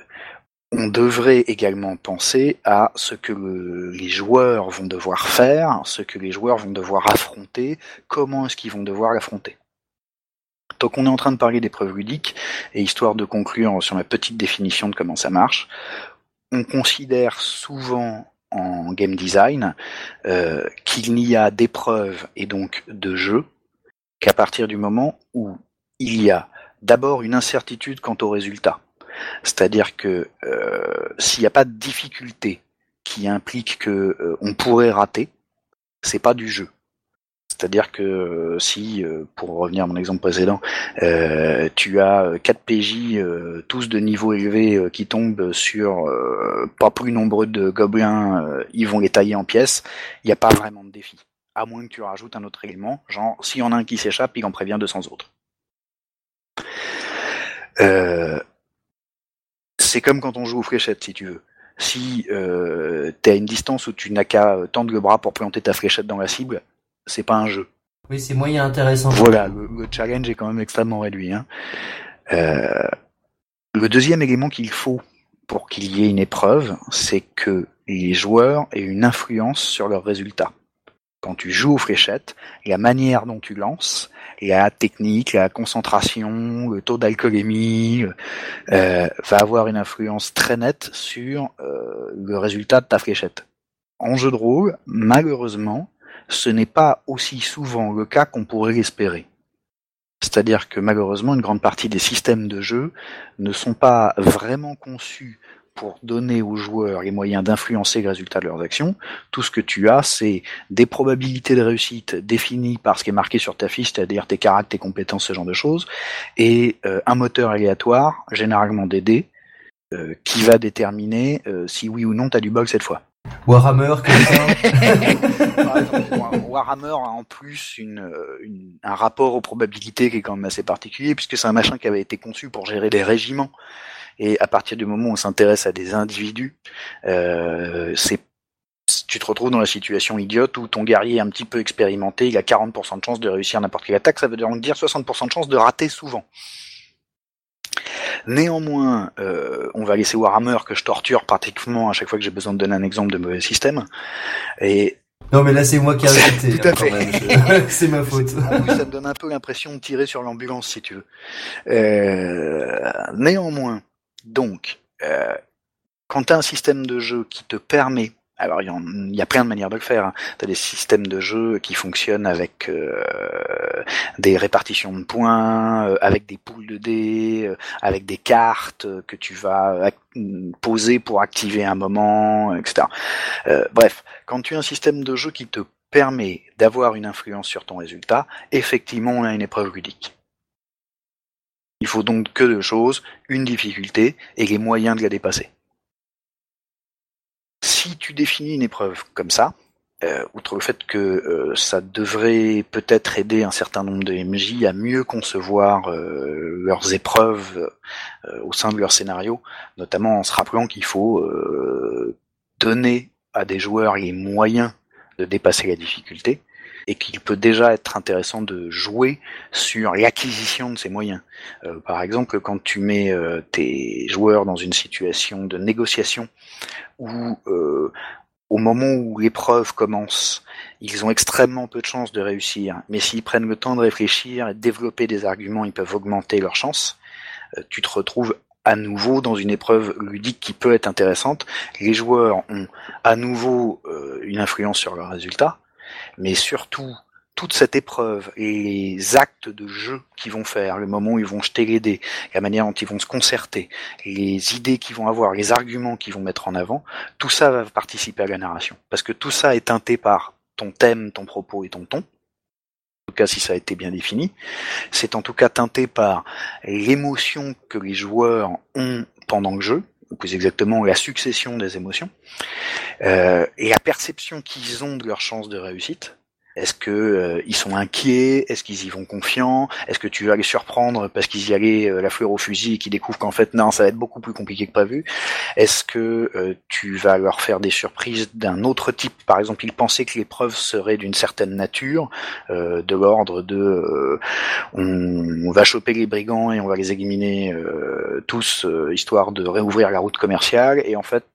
on devrait également penser à ce que les joueurs vont devoir faire, ce que les joueurs vont devoir affronter, comment est-ce qu'ils vont devoir l'affronter. Donc on est en train de parler d'épreuves ludiques, et histoire de conclure sur ma petite définition de comment ça marche, on considère souvent en game design euh, qu'il n'y a d'épreuves et donc de jeux qu'à partir du moment où il y a d'abord une incertitude quant au résultat. C'est-à-dire que euh, s'il n'y a pas de difficulté qui implique que euh, on pourrait rater, c'est pas du jeu. C'est-à-dire que euh, si, pour revenir à mon exemple précédent, tu as 4 PJ, tous de niveau élevé, qui tombent sur pas plus nombreux de gobelins, ils vont les tailler en pièces, il n'y a pas vraiment de défi. À moins que tu rajoutes un autre élément, genre s'il y en a un qui s'échappe, il en prévient 200 autres. C'est comme quand on joue aux fléchettes, si tu veux. Si euh, tu à une distance où tu n'as qu'à tendre le bras pour planter ta fléchette dans la cible, c'est pas un jeu. Oui, c'est moyen intéressant. Voilà, le, challenge est quand même extrêmement réduit. Hein. Euh, le deuxième élément qu'il faut pour qu'il y ait une épreuve, c'est que les joueurs aient une influence sur leurs résultats. Quand tu joues aux fléchettes, la manière dont tu lances, la technique, la concentration, le taux d'alcoolémie, euh, va avoir une influence très nette sur euh, le résultat de ta fléchette. En jeu de rôle, malheureusement, ce n'est pas aussi souvent le cas qu'on pourrait l'espérer. C'est-à-dire que malheureusement, une grande partie des systèmes de jeu ne sont pas vraiment conçus pour donner aux joueurs les moyens d'influencer le résultat de leurs actions. Tout ce que tu as, c'est des probabilités de réussite définies par ce qui est marqué sur ta fiche, c'est-à-dire tes caractères, tes compétences, ce genre de choses, et euh, un moteur aléatoire, généralement des dés, euh, qui va déterminer euh, si oui ou non tu as du bug cette fois. Warhammer, comme ça. Warhammer a en plus une, un rapport aux probabilités qui est quand même assez particulier, puisque c'est un machin qui avait été conçu pour gérer des régiments. Et à partir du moment où on s'intéresse à des individus, euh, c'est tu te retrouves dans la situation idiote où ton guerrier est un petit peu expérimenté, il a 40% de chance de réussir n'importe quelle attaque, ça veut donc dire 60% de chance de rater souvent. Néanmoins, euh, on va laisser Warhammer que je torture pratiquement à chaque fois que j'ai besoin de donner un exemple de mauvais système. Et non mais là c'est moi qui ai arrêté. Tout à fait. c'est ma faute. Ça me donne un peu l'impression de tirer sur l'ambulance si tu veux. Euh, néanmoins, donc, euh, quand tu as un système de jeu qui te permet alors il y, a plein de manières de le faire. Hein. Tu as des systèmes de jeu qui fonctionnent avec euh, des répartitions de points, euh, avec des poules de dés, euh, avec des cartes que tu vas poser pour activer un moment, etc. bref, quand tu as un système de jeu qui te permet d'avoir une influence sur ton résultat, effectivement on a une épreuve ludique. Il faut donc que deux choses, une difficulté et les moyens de la dépasser. Si tu définis une épreuve comme ça, euh, outre le fait que euh, ça devrait peut-être aider un certain nombre de MJ à mieux concevoir euh, leurs épreuves au sein de leur scénario, notamment en se rappelant qu'il faut donner à des joueurs les moyens de dépasser la difficulté, et qu'il peut déjà être intéressant de jouer sur l'acquisition de ces moyens. par exemple, quand tu mets tes joueurs dans une situation de négociation où euh, au moment où l'épreuve commence, ils ont extrêmement peu de chances de réussir, mais s'ils prennent le temps de réfléchir et de développer des arguments, ils peuvent augmenter leurs chances. Euh, tu te retrouves à nouveau dans une épreuve ludique qui peut être intéressante. Les joueurs ont à nouveau euh, une influence sur leurs résultats, mais surtout toute cette épreuve les actes de jeu qu'ils vont faire, le moment où ils vont jeter les dés, la manière dont ils vont se concerter, les idées qu'ils vont avoir, les arguments qu'ils vont mettre en avant, tout ça va participer à la narration. Parce que tout ça est teinté par ton thème, ton propos et ton ton. tout cas si ça a été bien défini. C'est en tout cas teinté par l'émotion que les joueurs ont pendant le jeu, ou plus exactement la succession des émotions, euh, et la perception qu'ils ont de leurs chances de réussite. Est-ce que euh, ils sont inquiets? Est-ce qu'ils y vont confiants? Est-ce que tu vas les surprendre parce qu'ils y allaient euh, la fleur au fusil et qu'ils découvrent qu'en fait non, ça va être beaucoup plus compliqué que prévu? Est-ce que euh, tu vas leur faire des surprises d'un autre type? Par exemple, ils pensaient que l'épreuve serait d'une certaine nature, de l'ordre de on, on, va choper les brigands et on va les éliminer tous histoire de réouvrir la route commerciale. Et en fait,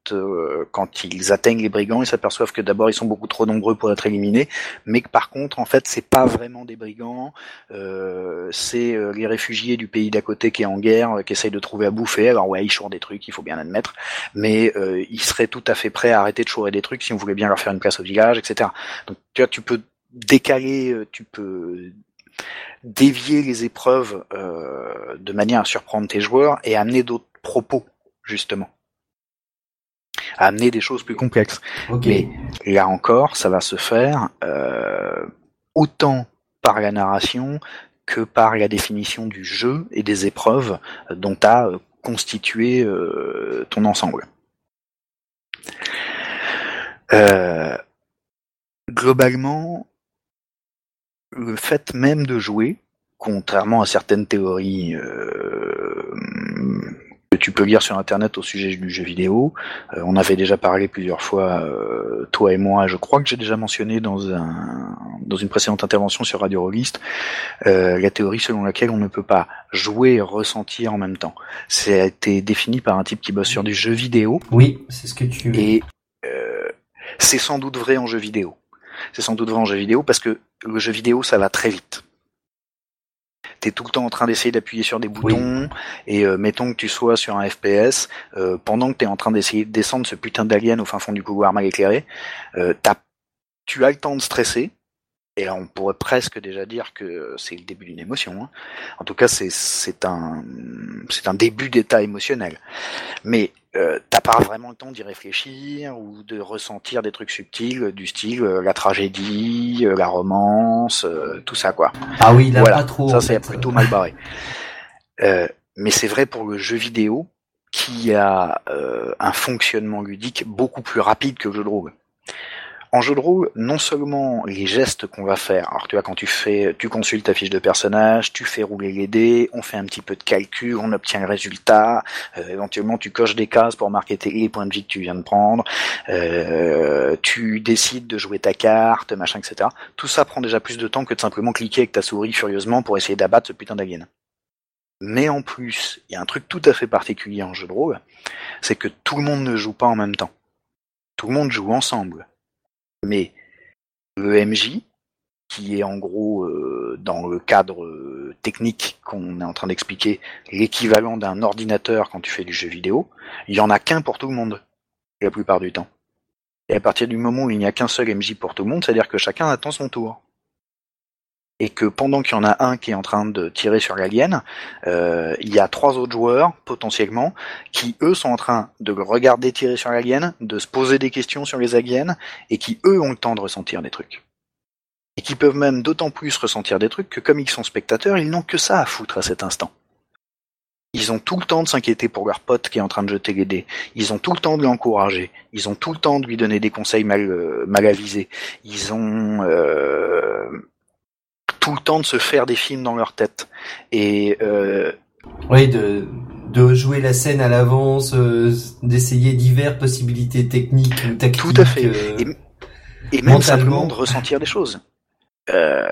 quand ils atteignent les brigands, ils s'aperçoivent que d'abord ils sont beaucoup trop nombreux pour être éliminés, mais par contre, en fait, c'est pas vraiment des brigands, euh, c'est euh, les réfugiés du pays d'à côté qui est en guerre, euh, qui essayent de trouver à bouffer. Alors ouais, ils chourent des trucs, il faut bien admettre, mais ils seraient tout à fait prêts à arrêter de chourer des trucs si on voulait bien leur faire une place au village, etc. Donc tu vois, tu peux décaler, tu peux dévier les épreuves de manière à surprendre tes joueurs et amener d'autres propos justement à amener des choses plus complexes. Mais là encore, ça va se faire euh, autant par la narration que par la définition du jeu et des épreuves dont tu as constitué euh, ton ensemble. Euh, globalement, le fait même de jouer, contrairement à certaines théories tu peux lire sur internet au sujet du jeu vidéo. Euh, on avait déjà parlé plusieurs fois, euh, toi et moi, je crois que j'ai déjà mentionné dans un dans une précédente intervention sur Radio Rollist, euh, la théorie selon laquelle on ne peut pas jouer et ressentir en même temps. Ça a été défini par un type qui bosse sur du jeu vidéo. Oui, c'est ce que tu. Et c'est sans doute vrai en jeu vidéo. C'est sans doute vrai en jeu vidéo parce que le jeu vidéo, ça va très vite t'es tout le temps en train d'essayer d'appuyer sur des boutons, et euh, mettons que tu sois sur un FPS, euh, pendant que t'es en train d'essayer de descendre ce putain d'alien au fin fond du couloir mal éclairé, euh, tu as le temps de stresser, et là, on pourrait presque déjà dire que c'est le début d'une émotion. Hein. En tout cas, c'est c'est un c'est un début d'état émotionnel. Mais euh, t'as pas vraiment le temps d'y réfléchir ou de ressentir des trucs subtils du style euh, la tragédie, euh, la romance, tout ça quoi. Ah oui, là pas trop. Ça c'est plutôt mal barré. mais c'est vrai pour le jeu vidéo qui a un fonctionnement ludique beaucoup plus rapide que le jeu de rôle en jeu de rôle, non seulement les gestes qu'on va faire, alors tu vois quand tu fais, tu consultes ta fiche de personnage, tu fais rouler les dés, on fait un petit peu de calcul, on obtient le résultat, euh, éventuellement tu coches des cases pour marquer tes, les points de vie que tu viens de prendre, euh, tu décides de jouer ta carte, machin, etc. Tout ça prend déjà plus de temps que de simplement cliquer avec ta souris furieusement pour essayer d'abattre ce putain d'alien. Mais en plus, il y a un truc tout à fait particulier en jeu de rôle, c'est que tout le monde ne joue pas en même temps. Tout le monde joue ensemble mais le MJ, qui est en gros euh, dans le cadre euh, technique qu'on est en train d'expliquer, l'équivalent d'un ordinateur quand tu fais du jeu vidéo, il y en a qu'un pour tout le monde, la plupart du temps. Et à partir du moment où il n'y a qu'un seul MJ pour tout le monde, c'est-à-dire que chacun attend son tour et que pendant qu'il y en a un qui est en train de tirer sur l'alien, euh, il y a trois autres joueurs potentiellement qui eux sont en train de regarder tirer sur l'alien, de se poser des questions sur les aliens et qui eux ont le temps de ressentir des trucs. Et qui peuvent même d'autant plus ressentir des trucs que comme ils sont spectateurs, ils n'ont que ça à foutre à cet instant. Ils ont tout le temps de s'inquiéter pour leur pote qui est en train de jeter les dés. Ils ont tout le temps de l'encourager. Ils ont tout le temps de lui donner des conseils mal, euh, mal avisés. Ils ont euh, tout le temps de se faire des films dans leur tête. Et euh... oui, de de jouer la scène à l'avance, euh, d'essayer diverses possibilités techniques tactiques. Tout à fait. Euh, et, et même simplement de ressentir des choses. Euh,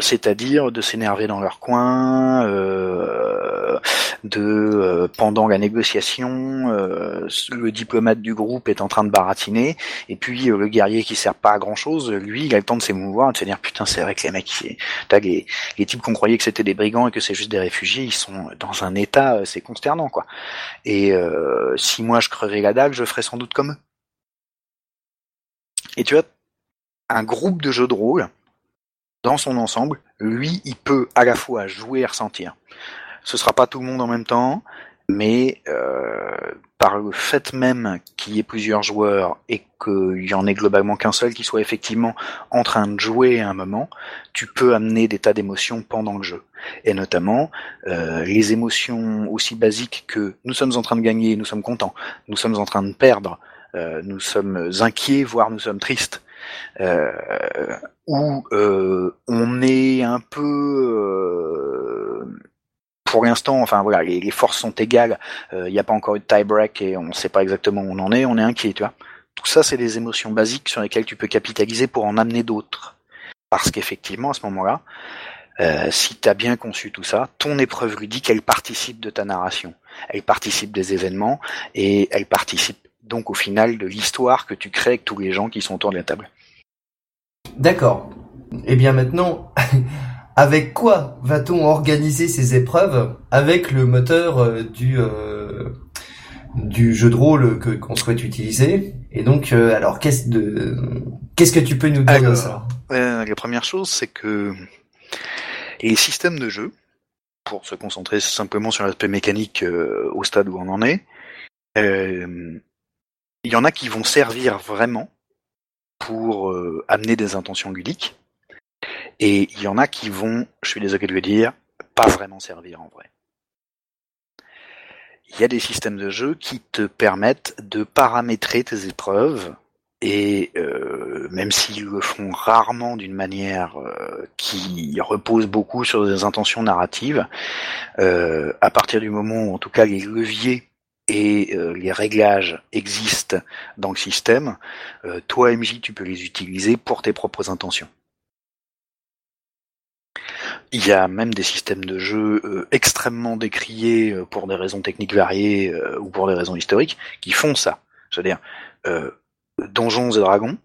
c'est-à-dire de s'énerver dans leur coin, de euh, pendant la négociation, le diplomate du groupe est en train de baratiner, et puis le guerrier qui sert pas à grand chose, lui, il a le temps de s'émouvoir et de se dire putain c'est vrai que les mecs, les, les types qu'on croyait que c'était des brigands et que c'est juste des réfugiés, ils sont dans un état, c'est consternant quoi. Et si moi je crevais la dalle, je ferais sans doute comme eux. Et tu vois, un groupe de jeux de rôle dans son ensemble, lui, il peut à la fois jouer et ressentir. Ce sera pas tout le monde en même temps, mais par le fait même qu'il y ait plusieurs joueurs et qu'il y en ait globalement qu'un seul qui soit effectivement en train de jouer à un moment, tu peux amener des tas d'émotions pendant le jeu. Et notamment euh, les émotions aussi basiques que nous sommes en train de gagner, nous sommes contents, nous sommes en train de perdre, euh, nous sommes inquiets, voire nous sommes tristes. Euh, où euh, on est un peu pour l'instant, enfin voilà, les, forces sont égales. Il euh, n'y a pas encore eu de tie-break et on ne sait pas exactement où on en est. On est inquiet, tu vois. Tout ça, c'est des émotions basiques sur lesquelles tu peux capitaliser pour en amener d'autres. Parce qu'effectivement, à ce moment-là, euh, si tu as bien conçu tout ça, ton épreuve ludique, elle participe de ta narration. Elle participe des événements et elle participe donc au final de l'histoire que tu crées avec tous les gens qui sont autour de la table. D'accord. Eh bien maintenant, Avec quoi va-t-on organiser ces épreuves avec le moteur euh, du euh, du jeu de rôle que qu'on souhaite utiliser? Et donc, euh, alors qu'est-ce de qu'est-ce que tu peux nous dire de ça? La première chose, c'est que les systèmes de jeu, pour se concentrer simplement sur l'aspect mécanique au stade où on en est, il y en a qui vont servir vraiment pour amener des intentions ludiques et il y en a qui vont, je suis désolé de le dire, pas vraiment servir en vrai. Il y a des systèmes de jeu qui te permettent de paramétrer tes épreuves et euh, même s'ils le font rarement d'une manière euh, qui repose beaucoup sur des intentions narratives, euh, à partir du moment où en tout cas les leviers et les réglages existent dans le système, toi MJ tu peux les utiliser pour tes propres intentions. Il y a même des systèmes de jeu euh, extrêmement décriés euh, pour des raisons techniques variées euh, ou pour des raisons historiques qui font ça. C'est-à-dire Donjons et Dragons,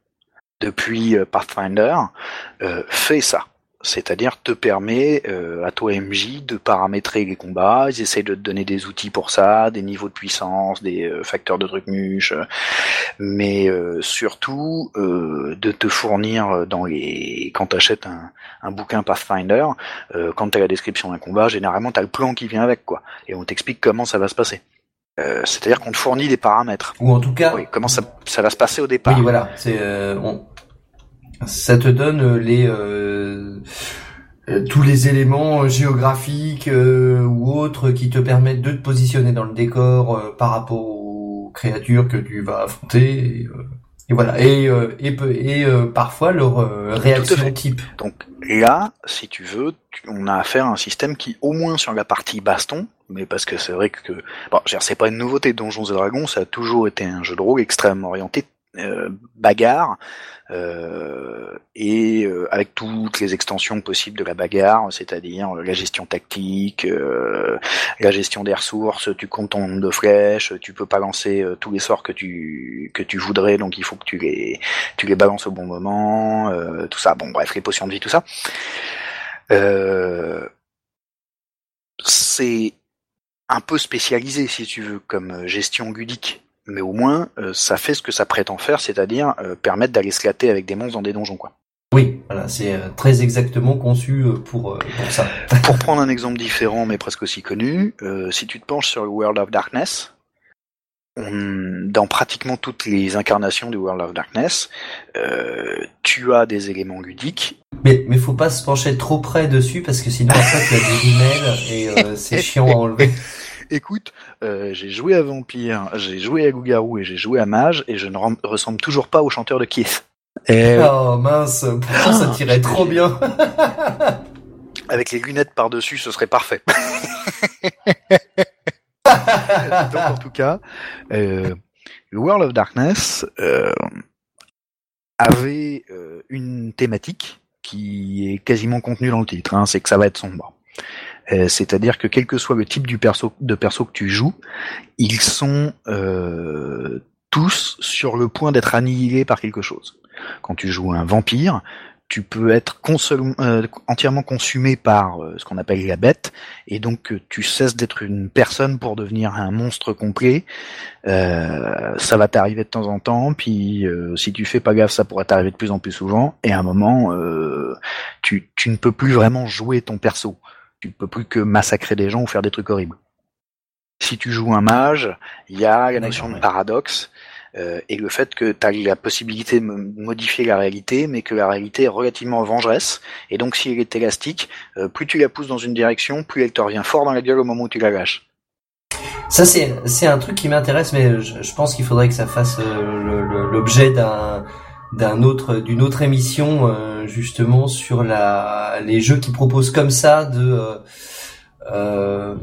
depuis Pathfinder, fait ça c'est-à-dire te permet euh, à toi MJ de paramétrer les combats, ils essayent de te donner des outils pour ça, des niveaux de puissance, des euh, facteurs de trucs mais euh, surtout de te fournir dans les quand tu achètes un, un, bouquin Pathfinder, quand tu as la description d'un combat, généralement tu as le plan qui vient avec quoi, et on t'explique comment ça va se passer. c'est-à-dire qu'on te fournit des paramètres. Ou en tout cas, comment ça, ça va se passer au départ. Oui, voilà. C'est on, ça te donne les euh, euh, tous les éléments géographiques euh, ou autres qui te permettent de te positionner dans le décor par rapport aux créatures que tu vas affronter. Et, voilà. Et, et, et parfois leur réaction type. Donc là, si tu veux, on a affaire à un système qui, au moins sur la partie baston, mais parce que c'est vrai que bon, c'est pas une nouveauté Donjons et Dragons, ça a toujours été un jeu de rôle extrêmement orienté euh, bagarre euh, et euh, avec toutes les extensions possibles de la bagarre, c'est-à-dire la gestion tactique, la gestion des ressources, tu comptes ton nombre de flèches, tu peux pas lancer tous les sorts que tu que tu voudrais, donc il faut que tu les tu les balances au bon moment, tout ça. Bon bref, les potions de vie, tout ça. c'est un peu spécialisé si tu veux comme gestion ludique mais au moins euh, ça fait ce que ça prétend faire, c'est-à-dire euh, permettre d'aller se avec des monstres dans des donjons, quoi. Oui, voilà, c'est euh, très exactement conçu pour, pour ça. pour prendre un exemple différent, mais presque aussi connu, si tu te penches sur le World of Darkness, dans pratiquement toutes les incarnations du World of Darkness, tu as des éléments ludiques. Mais mais faut pas se pencher trop près dessus parce que sinon après tu as des emails et c'est chiant à enlever. Écoute, euh, j'ai joué à Vampire, j'ai joué à Loup-Garou et j'ai joué à Mage et je ne ressemble toujours pas au chanteur de Kiss. Et... Oh mince, pourtant ça tirait trop bien. Avec les lunettes par-dessus, ce serait parfait. Donc en tout cas, euh, World of Darkness euh, avait euh, une thématique qui est quasiment contenue dans le titre, hein, c'est que ça va être sombre. Euh, c'est-à-dire que quel que soit le type de perso que tu joues, ils sont euh, tous sur le point d'être annihilés par quelque chose. Quand tu joues un vampire, tu peux être euh, entièrement consumé par ce qu'on appelle la bête, et donc tu cesses d'être une personne pour devenir un monstre complet. ça va t'arriver de temps en temps, puis si tu fais pas gaffe, ça pourrait t'arriver de plus en plus souvent, et à un moment, tu, tu ne peux plus vraiment jouer ton perso tu peux plus que massacrer des gens ou faire des trucs horribles. Si tu joues un mage, il y a la notion de paradoxe euh, et le fait que tu as la possibilité de mo- modifier la réalité, mais que la réalité est relativement vengeresse. Et donc, si elle est élastique, euh, plus tu la pousses dans une direction, plus elle te revient fort dans la gueule au moment où tu la lâches. Ça c'est un truc qui m'intéresse, mais je, je pense qu'il faudrait que ça fasse euh, l'objet d'un d'un autre d'une autre émission euh, justement sur la les jeux qui proposent comme ça de euh, euh,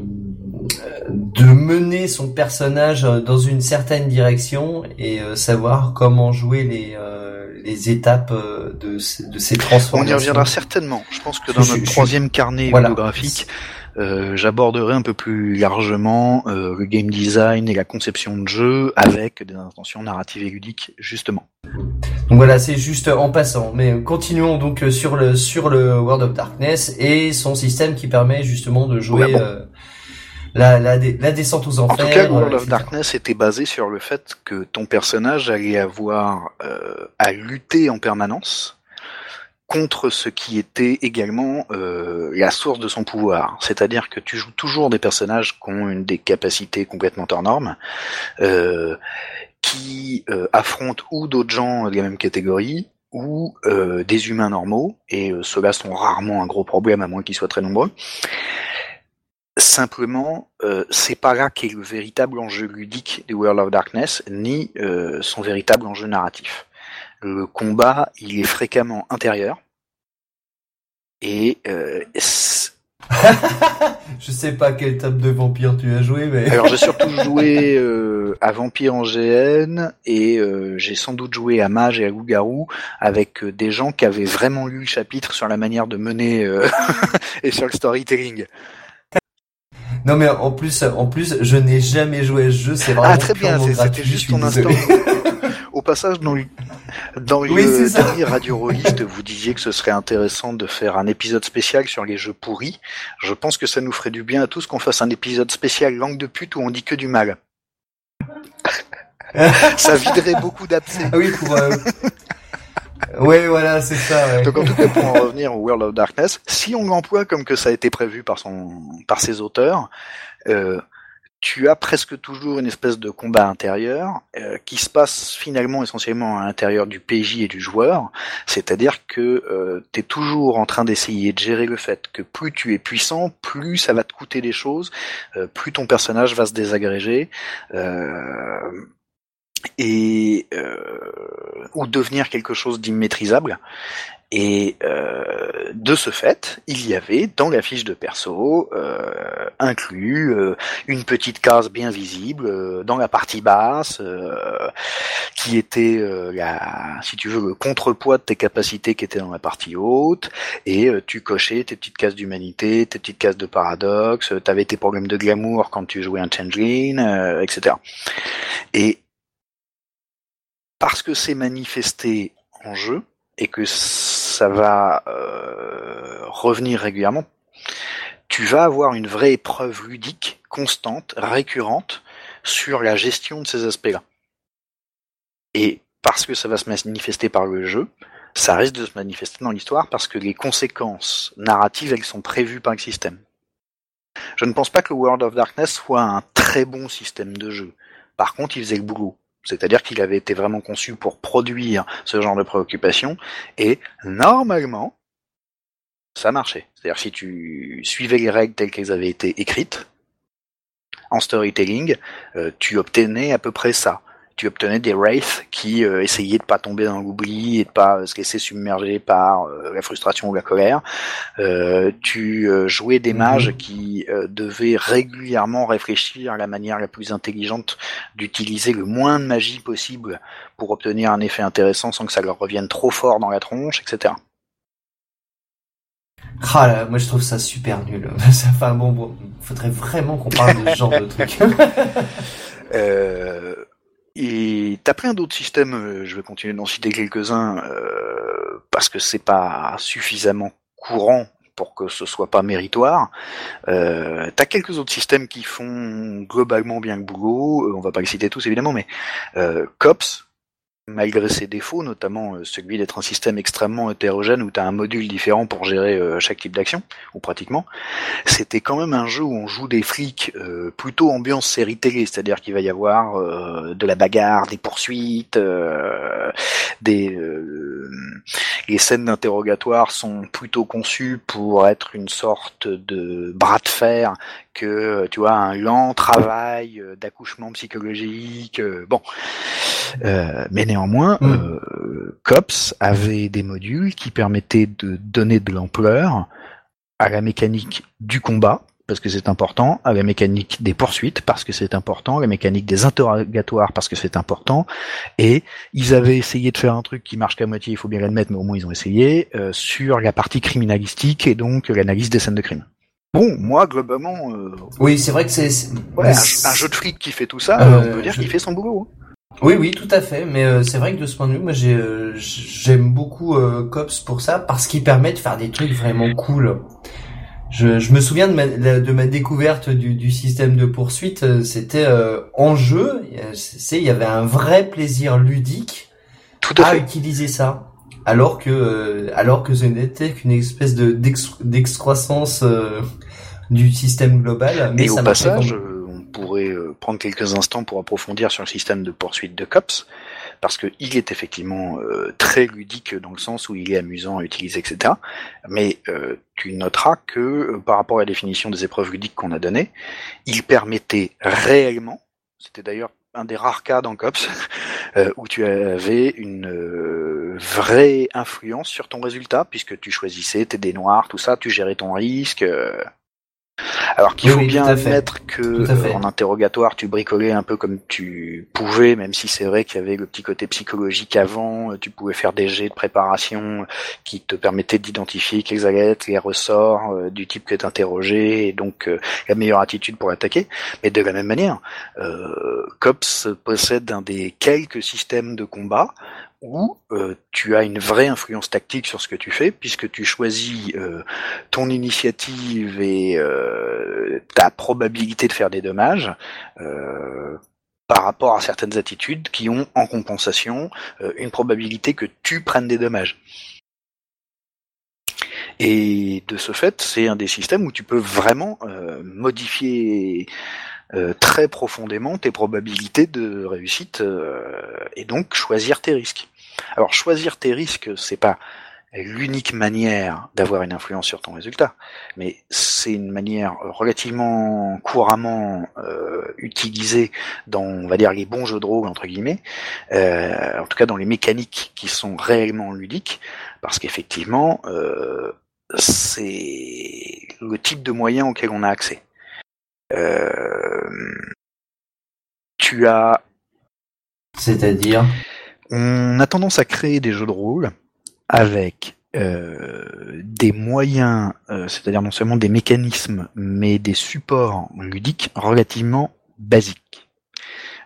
de mener son personnage dans une certaine direction et euh, savoir comment jouer les euh, les étapes de ces- de ces On transformations. y reviendra certainement. Je pense que dans notre je- troisième carnet Voilà. vidéographique, euh, j'aborderai un peu plus largement euh, le game design et la conception de jeu avec des intentions narratives et ludiques, justement. Donc voilà, c'est juste en passant. Mais continuons donc euh, sur le sur le World of Darkness et son système qui permet justement de jouer Ouais, bon. euh, la, la, la descente aux En enfers. tout cas, World euh, of. Darkness était basé sur le fait que ton personnage allait avoir euh, à lutter en permanence contre ce qui était également euh, la source de son pouvoir. C'est-à-dire que tu joues toujours des personnages qui ont une des capacités complètement hors normes, euh, qui euh, affrontent ou d'autres gens de la même catégorie, ou euh, des humains normaux, et euh, ceux-là sont rarement un gros problème à moins qu'ils soient très nombreux. Simplement, euh, c'est pas là qu'est le véritable enjeu ludique du World of Darkness, ni son véritable enjeu narratif. Le combat, il est fréquemment intérieur, et euh, Je sais pas quel type de vampire tu as joué, mais alors j'ai surtout joué euh, à Vampire en GN, et euh, j'ai sans doute joué à Mage et à Loup-Garou avec euh, des gens qui avaient vraiment lu le chapitre sur la manière de mener et sur le storytelling. non mais en plus en plus je n'ai jamais joué à ce jeu. C'est vraiment Ah très bien, c'était juste ton instant. Passage, dans le, dans le Oui, ça. dernier Radio Rolliste, vous disiez que ce serait intéressant de faire un épisode spécial sur les jeux pourris. Je pense que ça nous ferait du bien à tous qu'on fasse un épisode spécial langue de pute où on dit que du mal. ça viderait beaucoup d'abcès. Ah oui pour. Euh... ouais voilà c'est ça. Ouais. Donc en tout cas, pour en revenir au World of Darkness, si on l'emploie comme que ça a été prévu par son, par ses auteurs, euh, tu as presque toujours une espèce de combat intérieur euh, qui se passe finalement essentiellement à l'intérieur du PJ et du joueur, c'est-à-dire que euh, tu es toujours en train d'essayer de gérer le fait que plus tu es puissant, plus ça va te coûter des choses, euh, plus ton personnage va se désagréger. Euh, et ou devenir quelque chose d'immaîtrisable. Et euh, de ce fait, il y avait dans la fiche de perso euh, inclus euh, une petite case bien visible euh, dans la partie basse euh, qui était euh, la, si tu veux, le contrepoids de tes capacités qui étaient dans la partie haute. Et tu cochais tes petites cases d'humanité, tes petites cases de paradoxe. Tu avais tes problèmes de glamour quand tu jouais un changeling, etc. Et parce que c'est manifesté en jeu et que ça va euh, revenir régulièrement, tu vas avoir une vraie épreuve ludique, constante, récurrente, sur la gestion de ces aspects-là. Et parce que ça va se manifester par le jeu, ça risque de se manifester dans l'histoire parce que les conséquences narratives, elles sont prévues par le système. Je ne pense pas que le World of Darkness soit un très bon système de jeu. Par contre, il faisait le boulot. C'est-à-dire qu'il avait été vraiment conçu pour produire ce genre de préoccupation, et normalement, ça marchait. C'est-à-dire si tu suivais les règles telles qu'elles avaient été écrites, en storytelling, euh, tu obtenais à peu près ça. Tu obtenais des wraiths qui euh, essayaient de pas tomber dans l'oubli et de pas euh, se laisser submerger par euh, la frustration ou la colère. Euh, tu euh, jouais des Mhm. mages qui euh, devaient régulièrement réfléchir à la manière la plus intelligente d'utiliser le moins de magie possible pour obtenir un effet intéressant sans que ça leur revienne trop fort dans la tronche, etc. Ah là, moi je trouve ça super nul. enfin bon, bon, faudrait vraiment qu'on parle de ce genre de truc. Euh, et t'as plein d'autres systèmes, euh, je vais continuer d'en citer quelques-uns, euh, parce que c'est pas suffisamment courant pour que ce soit pas méritoire. Euh, t'as quelques autres systèmes qui font globalement bien le boulot, euh, on va pas les citer tous évidemment, mais euh, COPS, malgré ses défauts, notamment euh, celui d'être un système extrêmement hétérogène où tu as un module différent pour gérer euh, chaque type d'action, ou pratiquement, c'était quand même un jeu où on joue des flics euh, plutôt ambiance série télé, c'est-à-dire qu'il va y avoir de la bagarre, des poursuites, des les scènes d'interrogatoire sont plutôt conçues pour être une sorte de bras de fer que tu vois un lent travail d'accouchement psychologique bon. Mais néanmoins, mm. euh, COPS avait des modules qui permettaient de donner de l'ampleur à la mécanique du combat, parce que c'est important, à la mécanique des poursuites, parce que c'est important, à la mécanique des interrogatoires, parce que c'est important, et ils avaient essayé de faire un truc qui marche qu'à moitié, il faut bien l'admettre, mais au moins ils ont essayé, euh, sur la partie criminalistique et donc l'analyse des scènes de crime. Bon, moi, globalement... Euh, oui, c'est vrai que c'est... un, jeu de flic qui fait tout ça, on peut dire qu'il fait son boulot. Hein. Oui, oui, tout à fait. Mais euh, c'est vrai que de ce point de vue, moi, j'ai, euh, j'aime beaucoup euh, Cops pour ça, parce qu'il permet de faire des trucs vraiment cool. Je, je me souviens de ma, de ma découverte du, du système de poursuite. C'était en jeu. C'est, il y avait un vrai plaisir ludique à, utiliser ça, alors que, alors que ce n'était qu'une espèce de d'excroissance du système global. Mais Et au passage pourrait euh, prendre quelques instants pour approfondir sur le système de poursuite de cops, parce qu'il est effectivement euh, très ludique dans le sens où il est amusant à utiliser, etc. Mais euh, tu noteras que par rapport à la définition des épreuves ludiques qu'on a données, il permettait réellement, c'était d'ailleurs un des rares cas dans COPS où tu avais une vraie influence sur ton résultat, puisque tu choisissais tes dés noirs, tout ça, tu gérais ton risque. Alors qu'il faut bien admettre que en interrogatoire tu bricolais un peu comme tu pouvais, même si c'est vrai qu'il y avait le petit côté psychologique avant, euh, tu pouvais faire des jets de préparation qui te permettaient d'identifier quels allaient être les ressorts euh, du type que tu interrogé et donc euh, la meilleure attitude pour attaquer. Mais de la même manière, COPS possède un des quelques systèmes de combat où euh, tu as une vraie influence tactique sur ce que tu fais, puisque tu choisis euh, ton initiative et euh, ta probabilité de faire des dommages par rapport à certaines attitudes qui ont en compensation une probabilité que tu prennes des dommages. Et de ce fait, c'est un des systèmes où tu peux vraiment modifier très profondément tes probabilités de réussite et donc choisir tes risques. Alors choisir tes risques, c'est pas l'unique manière d'avoir une influence sur ton résultat, mais c'est une manière relativement couramment euh, utilisée dans, on va dire, les bons jeux de rôle entre guillemets, euh, en tout cas dans les mécaniques qui sont réellement ludiques, parce qu'effectivement, euh, c'est le type de moyen auquel on a accès. Tu as, c'est-à-dire on a tendance à créer des jeux de rôle avec euh, des moyens, euh, c'est-à-dire non seulement des mécanismes, mais des supports ludiques relativement basiques.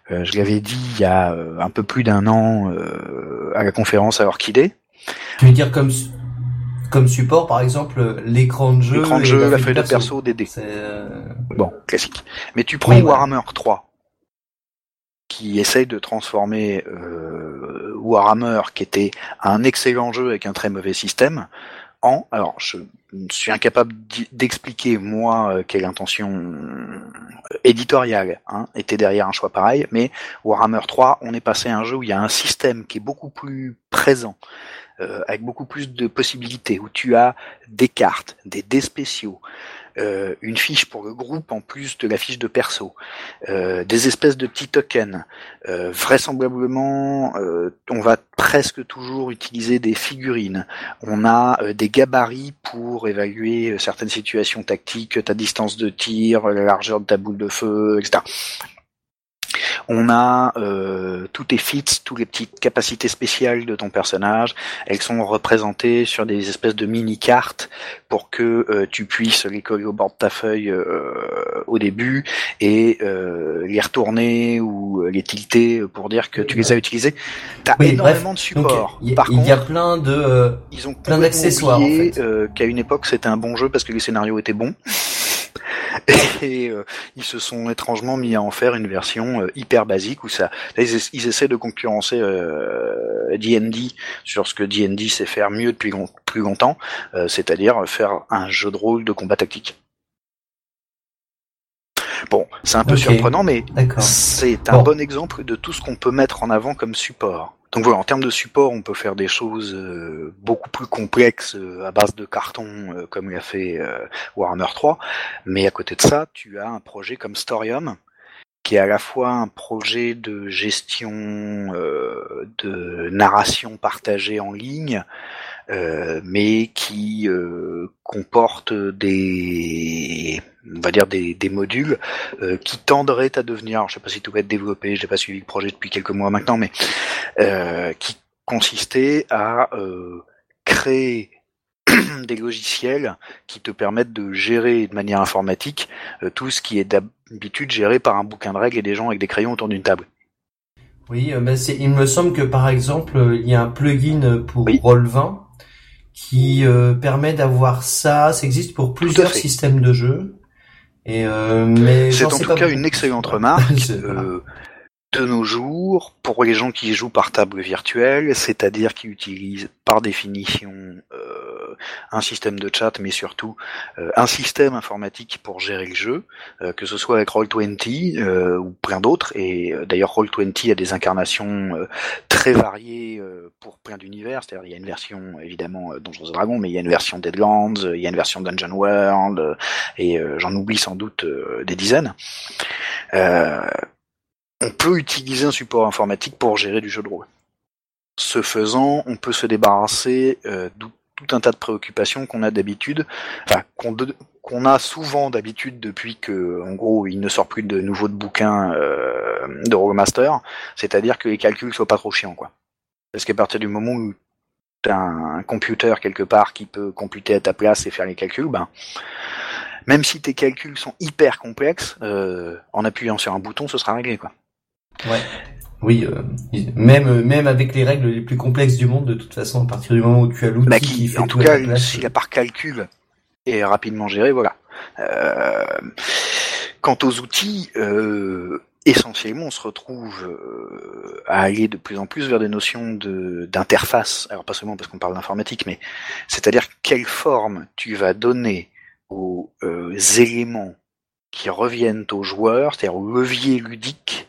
Euh, je l'avais dit il y a un peu plus d'un an à la conférence à Orchidée. Tu veux dire comme comme support, par exemple, l'écran de jeu, l'écran de jeu, la, feuille de perso, des dés. Bon, classique. Mais tu prends Warhammer 3, qui essaye de transformer euh, Warhammer, qui était un excellent jeu avec un très mauvais système, en. Alors, je suis incapable d'expliquer moi euh, quelle intention euh, éditoriale hein, était derrière un choix pareil, mais Warhammer 3, on est passé à un jeu où il y a un système qui est beaucoup plus présent. Avec beaucoup plus de possibilités, où tu as des cartes, des dés spéciaux, euh, une fiche pour le groupe en plus de la fiche de perso, euh, des espèces de petits tokens. Euh, vraisemblablement, on va presque toujours utiliser des figurines. On a des gabarits pour évaluer certaines situations tactiques, ta distance de tir, la largeur de ta boule de feu, etc. On a euh, tous tes feats, toutes les petites capacités spéciales de ton personnage. Elles sont représentées sur des espèces de mini-cartes pour que euh, tu puisses les coller au bord de ta feuille euh, au début et les retourner ou les tilter pour dire que tu les as utilisés. T'as énormément de supports. Il y, a plein de ils ont plein d'accessoires. En fait. qu'à une époque c'était un bon jeu parce que les scénarios étaient bons. Et euh, ils se sont étrangement mis à en faire une version euh, hyper basique où ça, ils, ils essaient de concurrencer euh, D&D sur ce que D&D sait faire mieux depuis long- plus longtemps, euh, c'est-à-dire faire un jeu de rôle de combat tactique. Bon, c'est un peu surprenant, mais c'est un Bon. bon exemple de tout ce qu'on peut mettre en avant comme support. Donc voilà, en termes de support, on peut faire des choses euh, beaucoup plus complexes euh, à base de carton, euh, comme l'a fait euh, Warhammer 3. Mais à côté de ça, tu as un projet comme Storium, qui est à la fois un projet de gestion euh, de narration partagée en ligne, euh, mais qui euh, comporte des, on va dire des, des modules euh, qui tendraient à devenir, alors, je sais pas si tout va être développé, j'ai pas suivi le projet depuis quelques mois maintenant, mais euh, qui consistait à euh, créer des logiciels qui te permettent de gérer de manière informatique euh, tout ce qui est d'habitude géré par un bouquin de règles et des gens avec des crayons autour d'une table. Oui, c'est, il me semble que par exemple, il y a un plugin pour Oui. Roll20 qui euh, permet d'avoir ça. Ça existe pour plusieurs systèmes de jeu. Et euh, mais C'est en tout pas cas beaucoup. une excellente remarque. Euh, de nos jours, pour les gens qui jouent par table virtuelle, c'est-à-dire qui utilisent par définition euh, un système de chat, mais surtout euh, un système informatique pour gérer le jeu, euh, que ce soit avec Roll20 euh, ou plein d'autres. Et d'ailleurs, Roll20 a des incarnations très variées pour plein d'univers. C'est-à-dire, il y a une version évidemment Donjons et Dragons, mais il y a une version Deadlands, il y a une version Dungeon World, et j'en oublie sans doute des dizaines. On peut utiliser un support informatique pour gérer du jeu de rôle. Ce faisant, on peut se débarrasser euh, tout un tas de préoccupations qu'on a d'habitude, enfin qu'on qu'on a souvent d'habitude depuis que, en gros, il ne sort plus de nouveaux de bouquins euh, de Rollmaster, c'est-à-dire que les calculs soient pas trop chiants, quoi. Parce qu'à partir du moment où t'as un, un computer quelque part qui peut computer à ta place et faire les calculs, ben même si tes calculs sont hyper complexes, euh, en appuyant sur un bouton, ce sera réglé, quoi. Ouais. Oui, euh, même même avec les règles les plus complexes du monde, de toute façon, à partir du moment où tu as l'outil Bah, qui, qui, fait en tout tout à cas, place, si la part calcul est rapidement gérée, voilà. Euh, quant aux outils, euh, essentiellement, on se retrouve euh, à aller de plus en plus vers des notions de d'interface. Alors pas seulement parce qu'on parle d'informatique, mais c'est-à-dire quelle forme tu vas donner aux euh, éléments qui reviennent aux joueurs, c'est-à-dire aux leviers ludiques euh,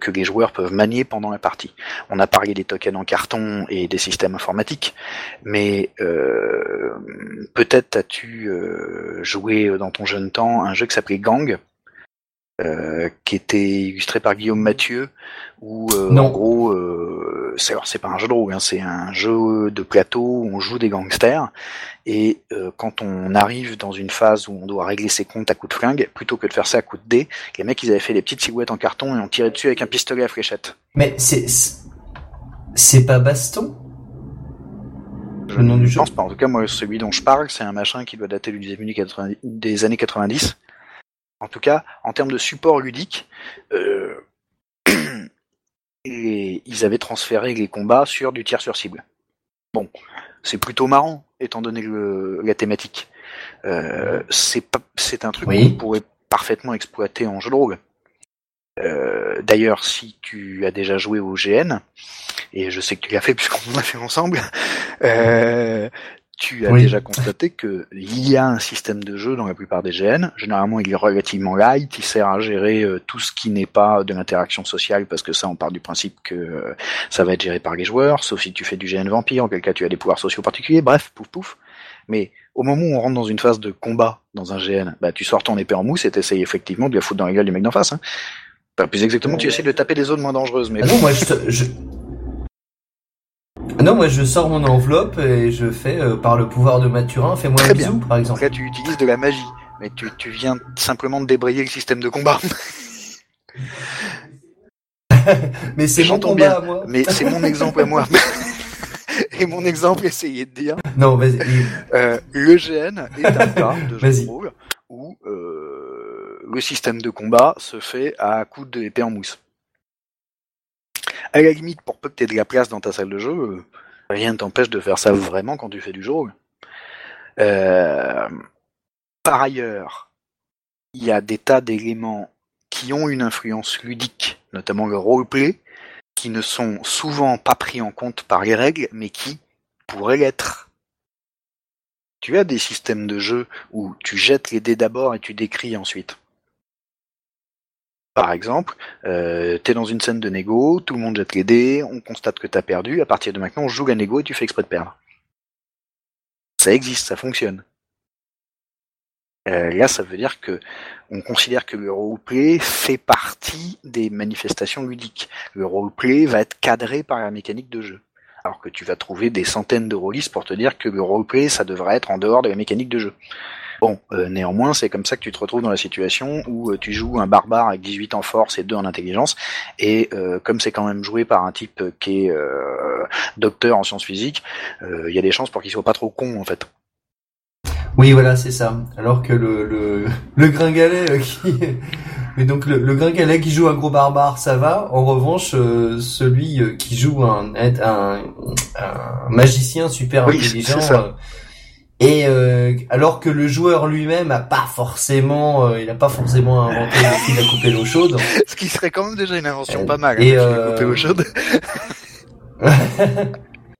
que les joueurs peuvent manier pendant la partie. On a parlé des tokens en carton et des systèmes informatiques, mais euh, peut-être as-tu euh, joué dans ton jeune temps un jeu qui s'appelait Gang, euh, qui était illustré par Guillaume Mathieu, où euh, Non. en gros, euh, c'est alors c'est pas un jeu de rôle, hein, c'est un jeu de plateau où on joue des gangsters, et euh, quand on arrive dans une phase où on doit régler ses comptes à coups de flingue, plutôt que de faire ça à coups de dés, les mecs ils avaient fait des petites silhouettes en carton et on tirait dessus avec un pistolet à fléchette. Mais c'est c'est- pas Baston? Je nom du ne pense pas. En tout cas, moi, celui dont je parle, c'est un machin qui doit dater du début 90 des années 90. En tout cas, en termes de support ludique, euh, et ils avaient transféré les combats sur du tir sur cible. Bon, c'est plutôt marrant, étant donné le- la thématique. Euh, c'est un truc Oui. qu'on pourrait parfaitement exploiter en jeu de rôle. Euh, D'ailleurs, si tu as déjà joué au GN, et je sais que tu l'as fait puisqu'on l'a fait ensemble, euh, tu as Oui. déjà constaté que il y a un système de jeu dans la plupart des GN. Généralement, il est relativement light, il sert à gérer euh, tout ce qui n'est pas de l'interaction sociale, parce que ça, on part du principe que euh, ça va être géré par les joueurs, sauf si tu fais du GN vampire, en quel cas tu as des pouvoirs sociaux particuliers, bref, pouf pouf. Mais au moment où on rentre dans une phase de combat dans un GN, bah, tu sors ton épée en mousse et t'essayes effectivement de la foutre dans la gueule du mec d'en face. Hein. Enfin, plus exactement, tu essaies de taper des zones moins dangereuses, mais Ah non, moi je, te- je... Ah non, moi je sors mon enveloppe et je fais euh, par le pouvoir de Mathurin, fais-moi Très un bien. bisou par Donc exemple. là, tu utilises de la magie, mais tu, tu viens simplement de débrayer le système de combat. Mais c'est mon j'entends combat bien. à moi. Mais c'est mon exemple à moi. Et mon exemple, essayez de dire, Non, vas-y. euh, le GN est un cas de jeu Vas-y. de rôle où euh, le système de combat se fait à coups d'épée en mousse. À la limite, pour peu que tu de la place dans ta salle de jeu, rien ne t'empêche de faire ça vraiment quand tu fais du jeu. Euh, par ailleurs, il y a des tas d'éléments qui ont une influence ludique, notamment le roleplay, qui ne sont souvent pas pris en compte par les règles, mais qui pourraient l'être. Tu as des systèmes de jeu où tu jettes les dés d'abord et tu décris ensuite. Par exemple, euh, t'es dans une scène de négo, tout le monde jette les dés, on constate que t'as perdu, à partir de maintenant on joue la négo et tu fais exprès de perdre. Ça existe, ça fonctionne. Euh, là, ça veut dire que on considère que le roleplay fait partie des manifestations ludiques. Le roleplay va être cadré par la mécanique de jeu. Alors que tu vas trouver des centaines de rôlistes pour te dire que le roleplay, ça devrait être en dehors de la mécanique de jeu. Bon, euh, néanmoins, c'est comme ça que tu te retrouves dans la situation où euh, tu joues un barbare avec 18 en force et 2 en intelligence, et euh, comme c'est quand même joué par un type qui est docteur en sciences physiques, il y a des chances pour qu'il soit pas trop con en fait. Oui, voilà, c'est ça. Alors que le le, le gringalet qui mais donc le, le gringalet qui joue un gros barbare, ça va. En revanche, celui qui joue un, un, un magicien super intelligent, et euh, alors que le joueur lui-même a pas forcément, euh, il a pas forcément inventé le fil à couper l'eau chaude. Ce qui serait quand même déjà une invention pas mal. Et hein, couper l'eau chaude.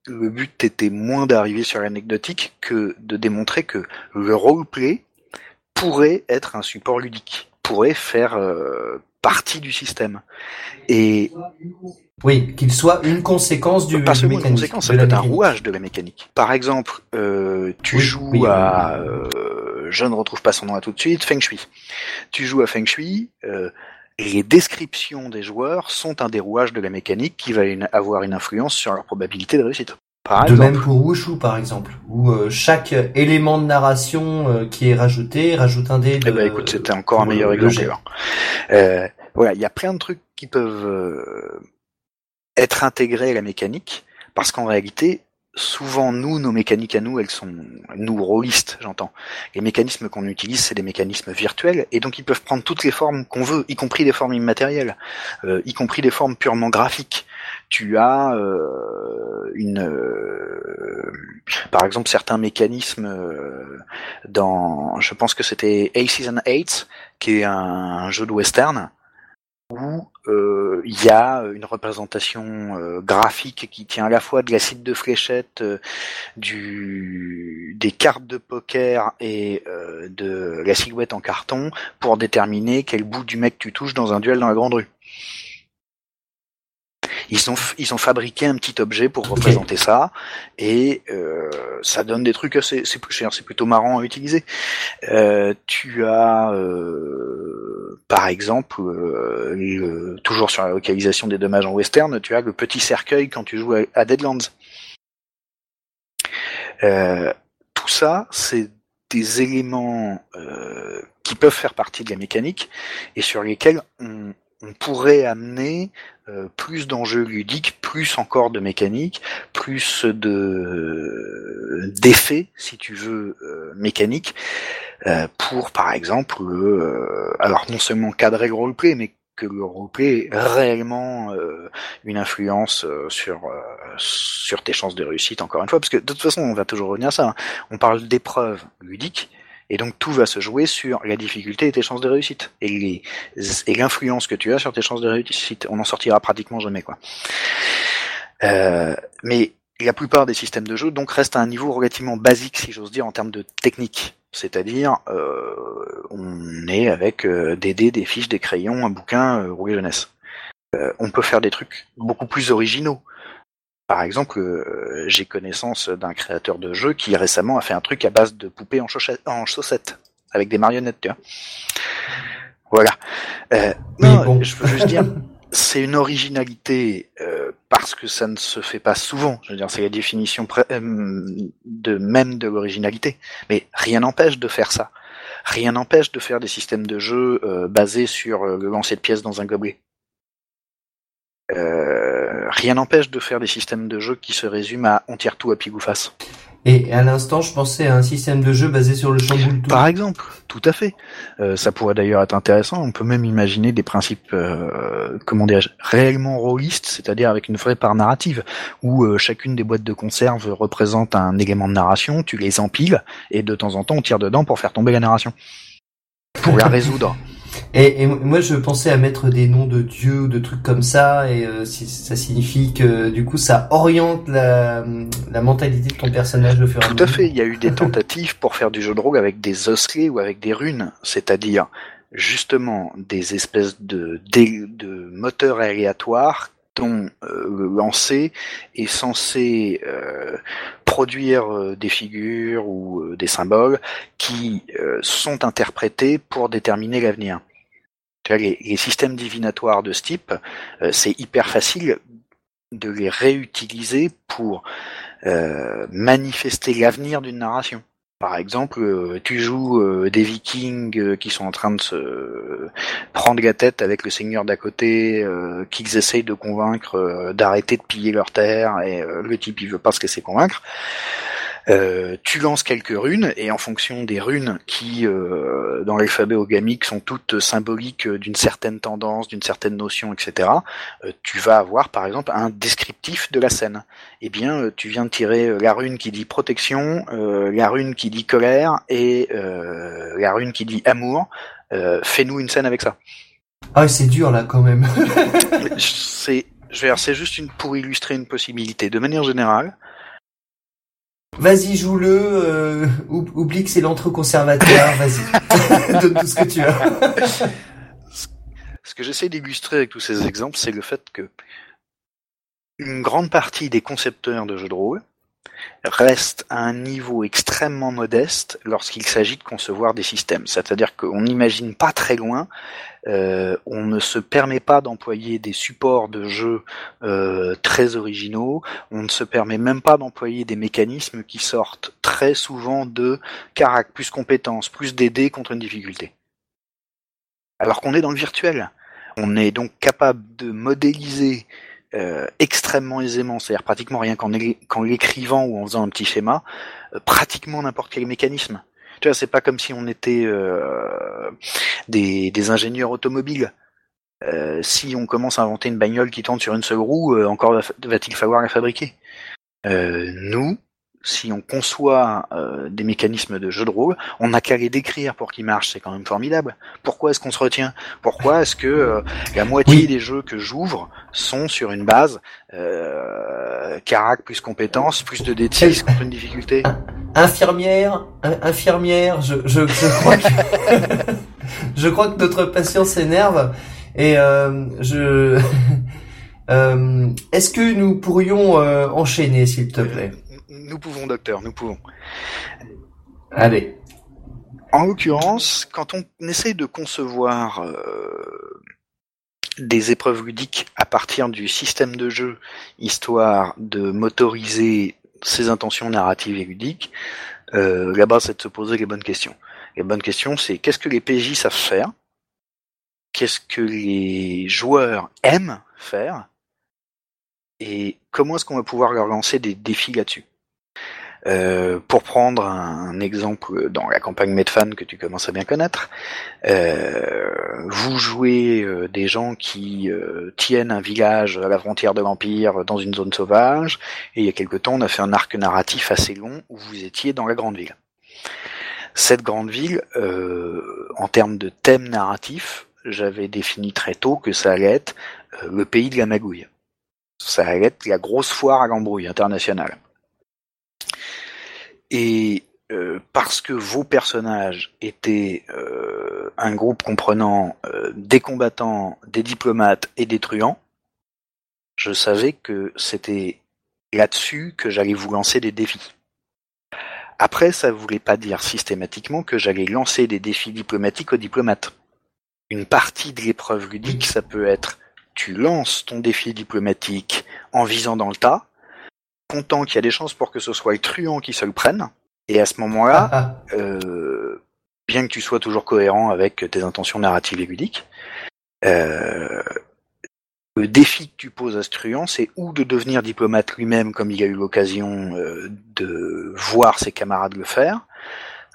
le but était moins d'arriver sur l'anecdotique que de démontrer que le roleplay pourrait être un support ludique, pourrait faire euh, partie du système. Et oui, qu'il soit une conséquence du, pas seulement une conséquence, ça peut être un rouage de la mécanique. Par exemple, euh, tu joues à, euh, je ne retrouve pas son nom à tout de suite, Feng Shui. Tu joues à Feng Shui. Euh, les descriptions des joueurs sont un des rouages de la mécanique qui va avoir une influence sur leur probabilité de réussite. Par de même pour Wushu par exemple, où euh, chaque élément de narration euh, qui est rajouté rajoute un dé. De, eh ben écoute, c'était encore un meilleur exemple. Euh, voilà, il y a plein de trucs qui peuvent être intégrés à la mécanique, parce qu'en réalité, souvent nous, nos mécaniques à nous, elles sont nous rôlistes, j'entends. Les mécanismes qu'on utilise, c'est des mécanismes virtuels, et donc ils peuvent prendre toutes les formes qu'on veut, y compris des formes immatérielles, euh, y compris des formes purement graphiques. Tu as euh, une, euh, par exemple, certains mécanismes dans, je pense que c'était Aces and Eights, qui est un jeu de western où euh, il y a une représentation euh, graphique qui tient à la fois de la cible de fléchette, euh, du, des cartes de poker et de la silhouette en carton pour déterminer quel bout du mec tu touches dans un duel dans la grande rue. Ils ont ils ont fabriqué un petit objet pour représenter ça et euh, ça donne des trucs assez c'est c'est plutôt marrant à utiliser. Euh, tu as euh, par exemple toujours sur la localisation des dommages en western, tu as le petit cercueil quand tu joues à, Deadlands. tout ça, c'est des éléments qui peuvent faire partie de la mécanique et sur lesquels on, on pourrait amener euh, plus d'enjeux ludiques, plus encore de mécanique, plus de d'effets, si tu veux, euh, mécaniques, euh, pour par exemple, alors non seulement cadrer le roleplay, mais que le roleplay ait réellement une influence sur sur tes chances de réussite encore une fois parce que de toute façon on va toujours revenir à ça hein. on parle d'épreuves ludiques et donc tout va se jouer sur la difficulté et tes chances de réussite. Et l'influence que tu as sur tes chances de réussite. On n'en sortira pratiquement jamais, quoi. Euh, mais la plupart des systèmes de jeu donc restent à un niveau relativement basique, si j'ose dire, en termes de technique. C'est-à-dire, euh, on est avec euh, des dés, des fiches, des crayons, un bouquin, euh, jeunesse. On peut faire des trucs beaucoup plus originaux. Par exemple, euh, j'ai connaissance d'un créateur de jeu qui récemment a fait un truc à base de poupées en, chaussettes, avec des marionnettes, tu vois. Voilà. Euh, non, je veux juste dire, c'est une originalité euh, parce que ça ne se fait pas souvent. Je veux dire, c'est la définition de même de l'originalité. Mais rien n'empêche de faire ça. Rien n'empêche de faire des systèmes de jeu basés sur le lancer de pièces dans un gobelet. Euh, rien n'empêche de faire des systèmes de jeu qui se résument à on tire tout à pile ou face. Et à l'instant, je pensais à un système de jeu basé sur le chamboule tout. Par exemple, tout à fait. Euh, ça pourrait d'ailleurs être intéressant. On peut même imaginer des principes, euh, comment dirais-je, réellement rôlistes, c'est-à-dire avec une vraie part narrative, où euh, chacune des boîtes de conserve représente un élément de narration. Tu les empiles et de temps en temps on tire dedans pour faire tomber la narration. pour la résoudre. Et, et, moi, je pensais à mettre des noms de dieux ou de trucs comme ça, et euh, si, ça signifie que du coup, ça oriente la, la mentalité de ton personnage au fur et à mesure. Tout à fait. Il y a eu des tentatives pour faire du jeu de rôle avec des osselets ou avec des runes, c'est-à-dire justement des espèces de, de, de moteurs aléatoires dont euh, le lancer est censé euh, produire euh, des figures ou des symboles qui sont interprétés pour déterminer l'avenir. Les, les, systèmes divinatoires de ce type, c'est hyper facile de les réutiliser pour manifester l'avenir d'une narration. Par exemple, euh, tu joues euh, des vikings euh, qui sont en train de se prendre la tête avec le seigneur d'à côté, qu'ils essayent de convaincre d'arrêter de piller leur terre, et le type il veut pas se laisser convaincre. Euh, tu lances quelques runes et en fonction des runes qui, euh, dans l'alphabet ogamique, sont toutes symboliques d'une certaine tendance, d'une certaine notion, etc., euh, tu vas avoir par exemple un descriptif de la scène. Eh bien, tu viens de tirer la rune qui dit protection, la rune qui dit colère et la rune qui dit amour. Fais-nous une scène avec ça. Ah, c'est dur là quand même. c'est, je veux c'est juste une pour illustrer une possibilité. De manière générale, Vas-y, joue-le. Euh, oublie que c'est l'entre-conservateur. Vas-y, donne tout ce que tu as. ce que j'essaie d'illustrer avec tous ces exemples, c'est le fait que une grande partie des concepteurs de jeux de rôle restent à un niveau extrêmement modeste lorsqu'il s'agit de concevoir des systèmes. C'est-à-dire qu'on n'imagine pas très loin euh, on ne se permet pas d'employer des supports de jeu euh, très originaux, on ne se permet même pas d'employer des mécanismes qui sortent très souvent de carac, plus compétences, plus d'aider contre une difficulté. Alors qu'on est dans le virtuel. On est donc capable de modéliser euh, extrêmement aisément, c'est-à-dire pratiquement rien qu'en l'écrivant ou en faisant un petit schéma, pratiquement n'importe quel mécanisme. Tu vois, c'est pas comme si on était euh, des, des, ingénieurs automobiles. Euh, si on commence à inventer une bagnole qui tourne sur une seule roue, euh, encore va-t-il falloir la fabriquer euh, Nous, si on conçoit euh, des mécanismes de jeu de rôle, on n'a qu'à les décrire pour qu'ils marchent, c'est quand même formidable. Pourquoi est-ce qu'on se retient? Pourquoi est-ce que euh, la moitié des jeux que j'ouvre sont sur une base euh, carac plus compétences, plus de D6 contre une difficulté Infirmière, infirmière, je, je, je crois que je crois que notre patient s'énerve et euh, je euh, est-ce que nous pourrions enchaîner s'il te plaît? Nous pouvons, docteur, nous pouvons. Allez. En l'occurrence, quand on essaye de concevoir euh, des épreuves ludiques à partir du système de jeu, histoire de motoriser ses intentions narratives et ludiques, euh, la base c'est de se poser les bonnes questions. Les bonnes questions, c'est qu'est-ce que les PJ savent faire? Qu'est-ce que les joueurs aiment faire? Et comment est-ce qu'on va pouvoir leur lancer des défis là-dessus? Euh, pour prendre un, exemple dans la campagne Medfan que tu commences à bien connaître, euh, vous jouez euh, des gens qui tiennent un village à la frontière de l'Empire dans une zone sauvage, et il y a quelque temps on a fait un arc narratif assez long où vous étiez dans la grande ville. Cette grande ville, en termes de thème narratif, j'avais défini très tôt que ça allait être le pays de la magouille. Ça allait être la grosse foire à l'embrouille internationale. Et euh, parce que vos personnages étaient euh, un groupe comprenant euh, des combattants, des diplomates et des truands, je savais que c'était là-dessus que j'allais vous lancer des défis. Après, ça ne voulait pas dire systématiquement que j'allais lancer des défis diplomatiques aux diplomates. Une partie de l'épreuve ludique, ça peut être tu lances ton défi diplomatique en visant dans le tas, content qu'il y a des chances pour que ce soit le truand qui se le prenne. Et à ce moment-là, ah, ah. euh, bien que tu sois toujours cohérent avec tes intentions narratives et ludiques, euh, le défi que tu poses à ce truand, c'est ou de devenir diplomate lui-même, comme il a eu l'occasion euh, de voir ses camarades le faire,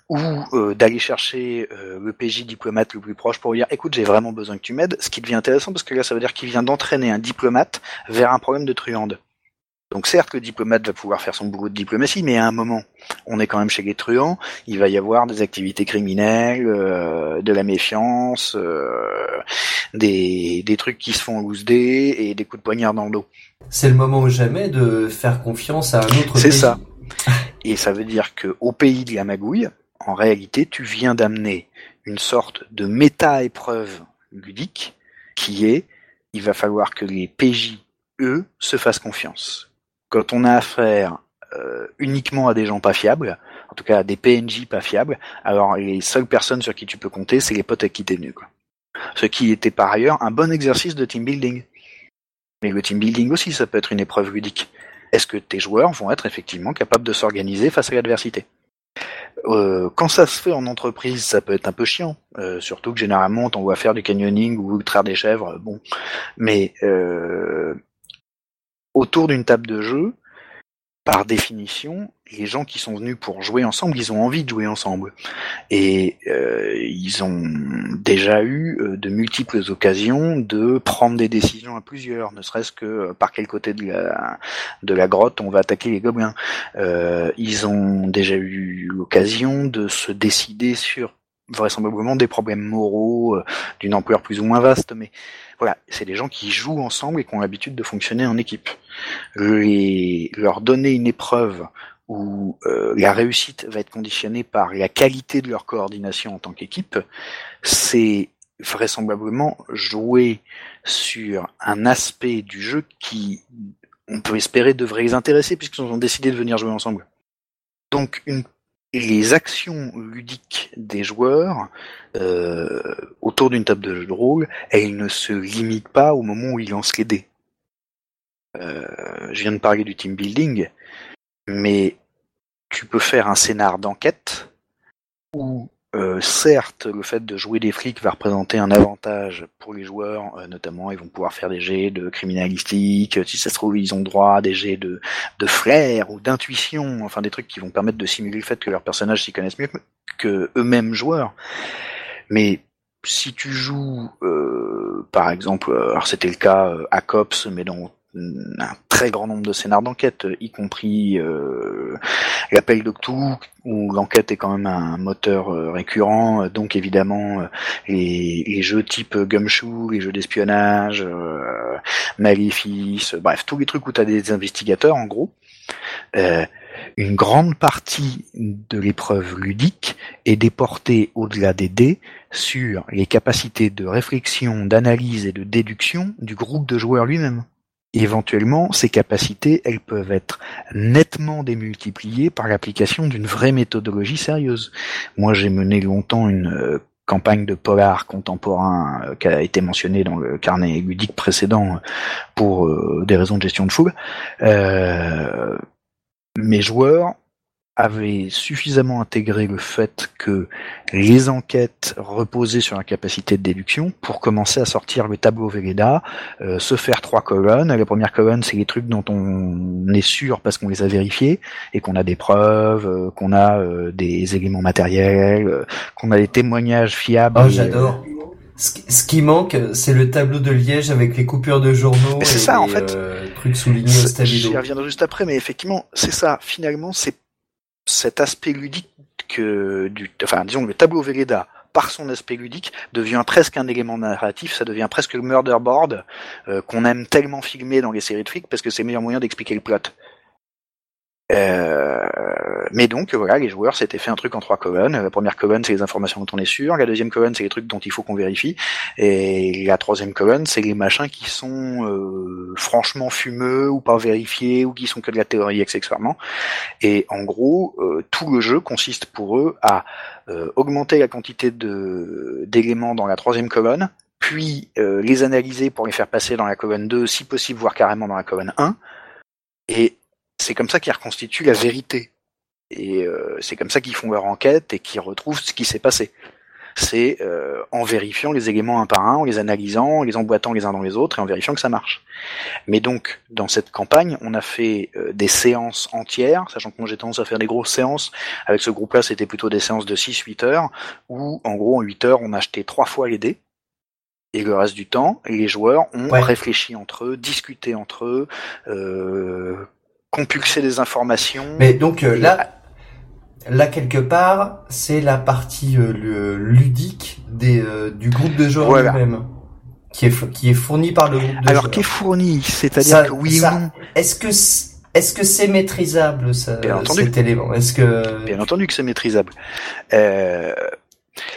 ou euh, d'aller chercher euh, le PJ diplomate le plus proche pour lui dire écoute j'ai vraiment besoin que tu m'aides, ce qui devient intéressant parce que là ça veut dire qu'il vient d'entraîner un diplomate vers un problème de truande. Donc certes, le diplomate va pouvoir faire son boulot de diplomatie, mais à un moment, on est quand même chez les truands, il va y avoir des activités criminelles, euh, de la méfiance, euh, des, des trucs qui se font loose dé et des coups de poignard dans le dos. C'est le moment ou jamais de faire confiance à un autre pays. C'est ça. Et ça veut dire que au pays de la magouille, en réalité, tu viens d'amener une sorte de méta-épreuve ludique qui est, il va falloir que les PJ, eux, se fassent confiance. Quand on a affaire euh, uniquement à des gens pas fiables, en tout cas à des PNJ pas fiables, alors les seules personnes sur qui tu peux compter, c'est les potes avec qui t'es venu. Quoi. Ce qui était par ailleurs un bon exercice de team building. Mais le team building aussi, ça peut être une épreuve ludique. Est-ce que tes joueurs vont être effectivement capables de s'organiser face à l'adversité? Euh, quand ça se fait en entreprise, ça peut être un peu chiant. Euh, surtout que généralement, on va faire du canyoning ou traire des chèvres. Bon, mais euh, autour d'une table de jeu, par définition, les gens qui sont venus pour jouer ensemble, ils ont envie de jouer ensemble. Et euh, ils ont déjà eu euh, de multiples occasions de prendre des décisions à plusieurs, ne serait-ce que euh, par quel côté de la, de la grotte on va attaquer les gobelins. Euh, ils ont déjà eu l'occasion de se décider sur vraisemblablement des problèmes moraux euh, d'une ampleur plus ou moins vaste, mais voilà, c'est des gens qui jouent ensemble et qui ont l'habitude de fonctionner en équipe. Leur donner une épreuve où euh, la réussite va être conditionnée par la qualité de leur coordination en tant qu'équipe, c'est vraisemblablement jouer sur un aspect du jeu qui, on peut espérer, devrait les intéresser puisqu'ils ont décidé de venir jouer ensemble. Donc une les actions ludiques des joueurs euh, autour d'une table de jeu de rôle, elles ne se limitent pas au moment où ils lancent les dés. Euh, je viens de parler du team building, mais tu peux faire un scénar d'enquête où euh, certes, le fait de jouer des flics va représenter un avantage pour les joueurs, euh, notamment ils vont pouvoir faire des jets de criminalistique, si ça se trouve ils ont droit à des jets de, de flair ou d'intuition, enfin des trucs qui vont permettre de simuler le fait que leurs personnages s'y connaissent mieux que eux-mêmes joueurs. Mais si tu joues, euh, par exemple, alors c'était le cas à Cops, mais dans un très grand nombre de scénars d'enquête, y compris euh, l'appel d'Octu, où l'enquête est quand même un moteur euh, récurrent, donc évidemment euh, les, jeux type Gumshoe, les jeux d'espionnage, euh, bref, tous les trucs où tu as des investigateurs en gros. Euh, une grande partie de l'épreuve ludique est déportée au-delà des dés sur les capacités de réflexion, d'analyse et de déduction du groupe de joueurs lui-même éventuellement, ces capacités, elles peuvent être nettement démultipliées par l'application d'une vraie méthodologie sérieuse. Moi, j'ai mené longtemps une euh, campagne de polar contemporain euh, qui a été mentionnée dans le carnet ludique précédent pour euh, des raisons de gestion de foule. mes joueurs avait suffisamment intégré le fait que les enquêtes reposaient sur la capacité de déduction pour commencer à sortir le tableau Velleda, euh, se faire trois colonnes. La première colonne, c'est les trucs dont on est sûr parce qu'on les a vérifiés et qu'on a des preuves, euh, qu'on a euh, des éléments matériels, qu'on a des témoignages fiables. Oh, j'adore. Ce qui manque, c'est le tableau de Liège avec les coupures de journaux et ça, les, en fait, trucs soulignés au. J'y reviendrai juste après, mais effectivement, c'est ça. Finalement, c'est cet aspect ludique que du, enfin disons le tableau Velleda par son aspect ludique devient presque un élément narratif, ça devient presque le murder board euh, qu'on aime tellement filmer dans les séries de flics parce que c'est le meilleur moyen d'expliquer le plot. Euh, mais donc voilà, les joueurs s'étaient fait un truc en trois colonnes. La première colonne, c'est les informations dont on est sûr. La deuxième colonne, c'est les trucs dont il faut qu'on vérifie. Et la troisième colonne, c'est les machins qui sont euh, franchement fumeux ou pas vérifiés ou qui sont que de la théorie accessoirement. Et en gros, euh, tout le jeu consiste pour eux à augmenter la quantité de d'éléments dans la troisième colonne, puis les analyser pour les faire passer dans la colonne 2, si possible, voire carrément dans la colonne 1. Et c'est comme ça qu'ils reconstituent la vérité. Et euh, c'est comme ça qu'ils font leur enquête et qu'ils retrouvent ce qui s'est passé. C'est euh, en vérifiant les éléments un par un, en les analysant, en les emboîtant les uns dans les autres et en vérifiant que ça marche. Mais donc, dans cette campagne, on a fait euh, des séances entières, sachant que moi j'ai tendance à faire des grosses séances. Avec ce groupe-là, c'était plutôt des séances de 6-8 heures, où en gros en 8 heures, on a acheté trois fois les dés. Et le reste du temps, les joueurs ont réfléchi entre eux, discuté entre eux, euh, compulser des informations. Mais donc euh, là, là quelque part, c'est la partie euh, ludique des euh, du groupe de joueurs Voilà. lui-même, qui est qui est fourni par le groupe de Alors joueurs. qui est fourni, c'est-à-dire que oui ça- ou non Est-ce que est-ce que c'est maîtrisable ça, Bien entendu. cet élément? Est-ce que Bien entendu que c'est maîtrisable. Euh,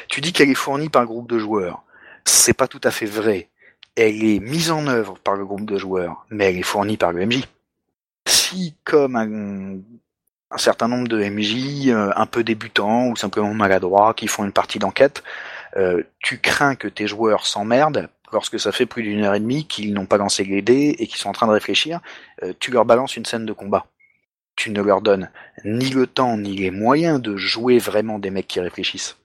tu dis qu'elle est fournie par le groupe de joueurs. C'est pas tout à fait vrai. Elle est mise en œuvre par le groupe de joueurs, mais elle est fournie par le MJ. Si, comme un, un certain nombre de MJ euh, un peu débutants ou simplement maladroits qui font une partie d'enquête, euh, tu crains que tes joueurs s'emmerdent lorsque ça fait plus d'une heure et demie qu'ils n'ont pas lancé les dés et qu'ils sont en train de réfléchir, euh, tu leur balances une scène de combat. Tu ne leur donnes ni le temps ni les moyens de jouer vraiment des mecs qui réfléchissent.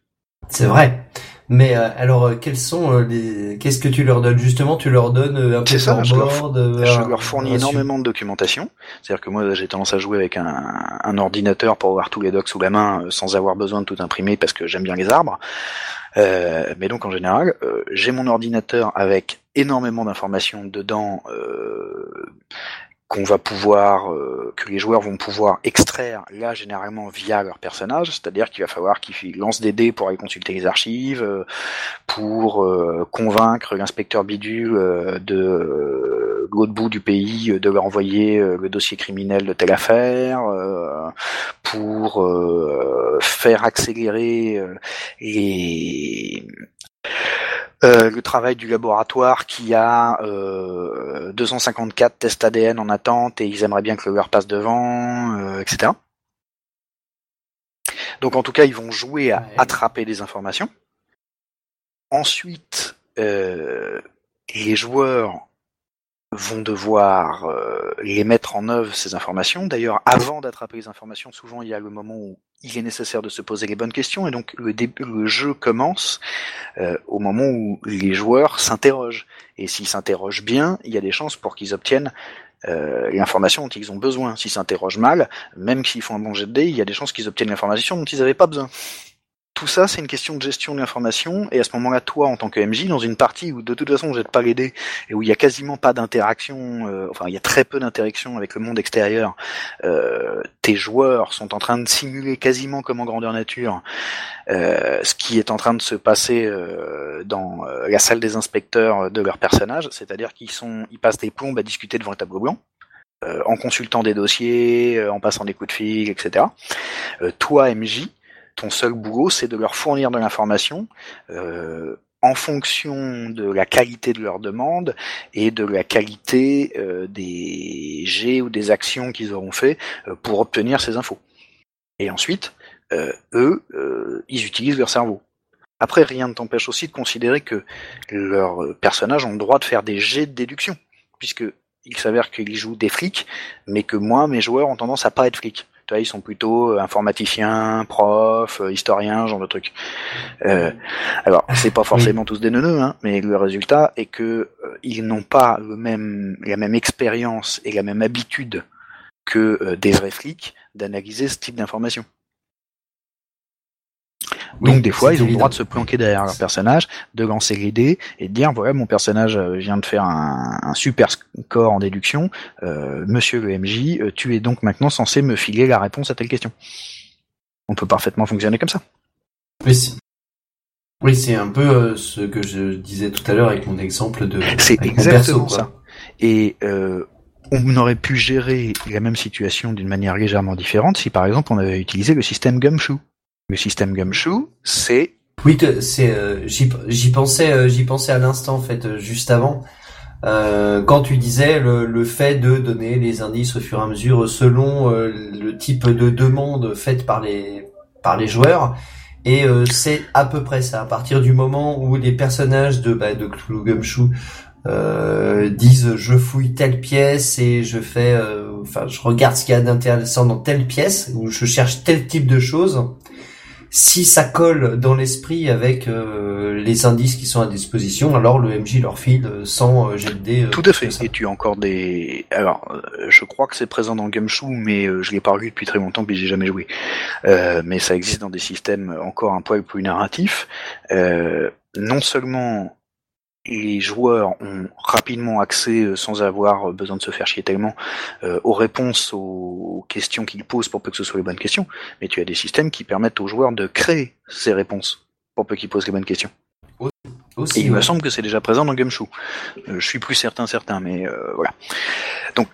C'est vrai Mais euh, alors, euh, quels sont euh, les Qu'est-ce que tu leur donnes? Justement Tu leur donnes euh, un peu ça, je leur board, Je leur fournis énormément de documentation. C'est-à-dire que moi, j'ai tendance à jouer avec un, un ordinateur pour avoir tous les docs sous la main sans avoir besoin de tout imprimer parce que j'aime bien les arbres. Euh, mais donc en général, euh, j'ai mon ordinateur avec énormément d'informations dedans euh, qu'on va pouvoir, euh, que les joueurs vont pouvoir extraire là généralement via leur personnage, c'est-à-dire qu'il va falloir qu'ils lancent des dés pour aller consulter les archives, euh, pour euh, convaincre l'inspecteur bidule euh, de l'autre bout du pays euh, de leur envoyer euh, le dossier criminel de telle affaire, pour faire accélérer les euh, le travail du laboratoire qui a euh, 254 tests ADN en attente et ils aimeraient bien que le leur passe devant, euh, etc. Donc en tout cas, ils vont jouer à attraper des informations. Ensuite, euh, les joueurs vont devoir euh, les mettre en œuvre ces informations. D'ailleurs, avant d'attraper les informations, souvent il y a le moment où il est nécessaire de se poser les bonnes questions et donc le, début, le jeu commence euh, au moment où les joueurs s'interrogent. Et s'ils s'interrogent bien, il y a des chances pour qu'ils obtiennent euh, l'information dont ils ont besoin. S'ils s'interrogent mal, même s'ils font un bon jet de dés, il y a des chances qu'ils obtiennent l'information dont ils n'avaient pas besoin. Tout ça, c'est une question de gestion de l'information, et à ce moment-là, toi, en tant que MJ, dans une partie où de toute façon, vous n'êtes pas dés, et où il y a quasiment pas d'interaction, euh, enfin, il y a très peu d'interaction avec le monde extérieur, euh, tes joueurs sont en train de simuler quasiment comme en grandeur nature euh, ce qui est en train de se passer euh, dans euh, la salle des inspecteurs de leur personnage, c'est-à-dire qu'ils sont, ils passent des plombes à discuter devant un tableau blanc, euh, en consultant des dossiers, en passant des coups de fil, etc. Toi, MJ, ton seul boulot, c'est de leur fournir de l'information euh, en fonction de la qualité de leur demande et de la qualité euh, des jets ou des actions qu'ils auront fait euh, pour obtenir ces infos. Et ensuite, eux, ils utilisent leur cerveau. Après, rien ne t'empêche aussi de considérer que leurs personnages ont le droit de faire des jets de déduction, puisque il s'avère qu'ils jouent des flics, mais que moi, mes joueurs ont tendance à pas être flics. Tu vois, ils sont plutôt euh, informaticiens, profs, euh, historiens, ce genre de trucs. Euh, alors, c'est pas forcément tous des neuneux, hein, mais le résultat est que euh, ils n'ont pas le même, la même expérience et la même habitude que euh, des vrais flics d'analyser ce type d'informations. Donc Oui, des fois, ils ont le droit de se planquer derrière leur personnage, de lancer les dés et de dire voilà mon personnage euh, vient de faire un, un super score en déduction. Euh, Monsieur le MJ, euh, tu es donc maintenant censé me filer la réponse à telle question. On peut parfaitement fonctionner comme ça. Oui, c'est- oui, c'est un peu euh, ce que je disais tout à l'heure avec mon exemple de. C'est exactement perso, ça. Et euh, on aurait pu gérer la même situation d'une manière légèrement différente si par exemple on avait utilisé le système Gumshoe. Le système Gumshoe, c'est Oui, c'est euh, j'y pensais euh, j'y pensais à l'instant en fait euh, juste avant. Euh, quand tu disais le, fait de donner les indices au fur et à mesure selon le type de demande faite par les par les joueurs. Et c'est à peu près ça. À partir du moment où les personnages de bah, de Cthulhu Gumshoe disent je fouille telle pièce et je fais enfin je regarde ce qu'il y a d'intéressant dans telle pièce ou je cherche tel type de choses si ça colle dans l'esprit avec euh, les indices qui sont à disposition, alors le MJ leur file euh, sans euh, jet de dés, euh, Tout à fait. Et tu as encore des. Alors, je crois que c'est présent dans Gumshoe, mais euh, je l'ai pas vu depuis très longtemps, puis j'ai jamais joué. Euh, mais ça existe dans des systèmes encore un poil plus narratifs. Euh, non seulement les joueurs ont rapidement accès, euh, sans avoir besoin de se faire chier tellement, euh, aux réponses aux questions qu'ils posent pour peu que ce soit les bonnes questions. Mais tu as des systèmes qui permettent aux joueurs de créer ces réponses pour peu qu'ils posent les bonnes questions. Aussi, Et il me semble que c'est déjà présent dans Gumshoe. Euh, je suis plus certain, certain, mais euh, voilà. Donc,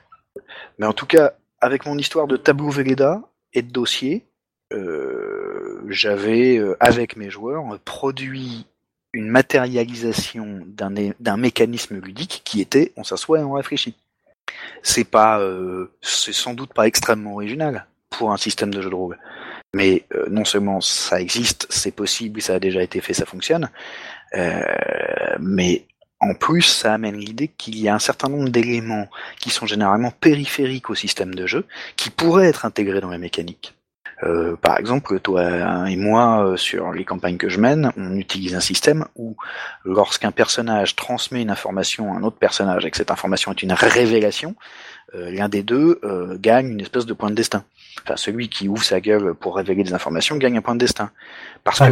mais en tout cas, avec mon histoire de tableau Velleda et de dossier, euh, j'avais, euh, avec mes joueurs, produit une matérialisation d'un mécanisme ludique qui était on s'assoit et on réfléchit. C'est pas, euh, c'est sans doute pas extrêmement original pour un système de jeu de rôle. Mais euh, non seulement ça existe, c'est possible, ça a déjà été fait, ça fonctionne, euh, mais en plus, ça amène l'idée qu'il y a un certain nombre d'éléments qui sont généralement périphériques au système de jeu, qui pourraient être intégrés dans la mécanique. Euh, par exemple, toi et moi, euh, sur les campagnes que je mène, on utilise un système où, lorsqu'un personnage transmet une information à un autre personnage et que cette information est une révélation, euh, l'un des deux euh, gagne une espèce de point de destin. Enfin, celui qui ouvre sa gueule pour révéler des informations gagne un point de destin. Parce que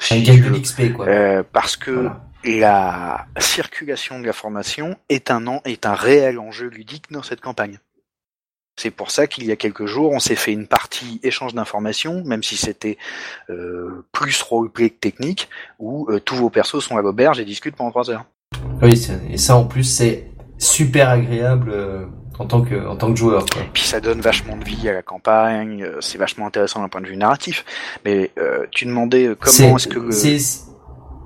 si gain je- de l'XP, quoi. euh, parce que Voilà. la circulation de l'information est un en- est un réel enjeu ludique dans cette campagne. C'est pour ça qu'il y a quelques jours, on s'est fait une partie échange d'informations, même si c'était euh, plus roleplay que technique, où euh, tous vos persos sont à l'auberge et discutent pendant trois heures. Oui, et ça en plus c'est super agréable euh, en tant que en tant que joueur. Quoi. Puis ça donne vachement de vie à la campagne, euh, c'est vachement intéressant d'un point de vue narratif. Mais euh, tu demandais euh, comment est-ce que le-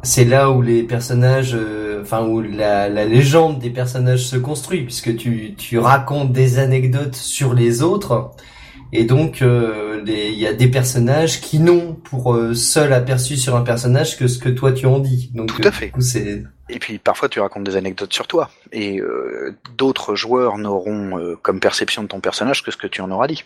c'est là où les personnages, euh, enfin où la, la légende des personnages se construit, puisque tu tu racontes des anecdotes sur les autres. Et donc, euh, il y a des personnages qui n'ont pour euh, seul aperçu sur un personnage que ce que toi tu en dis. Donc, Tout à euh, fait. Du coup, c'est Et puis parfois tu racontes des anecdotes sur toi, et euh, d'autres joueurs n'auront euh, comme perception de ton personnage que ce que tu en auras dit.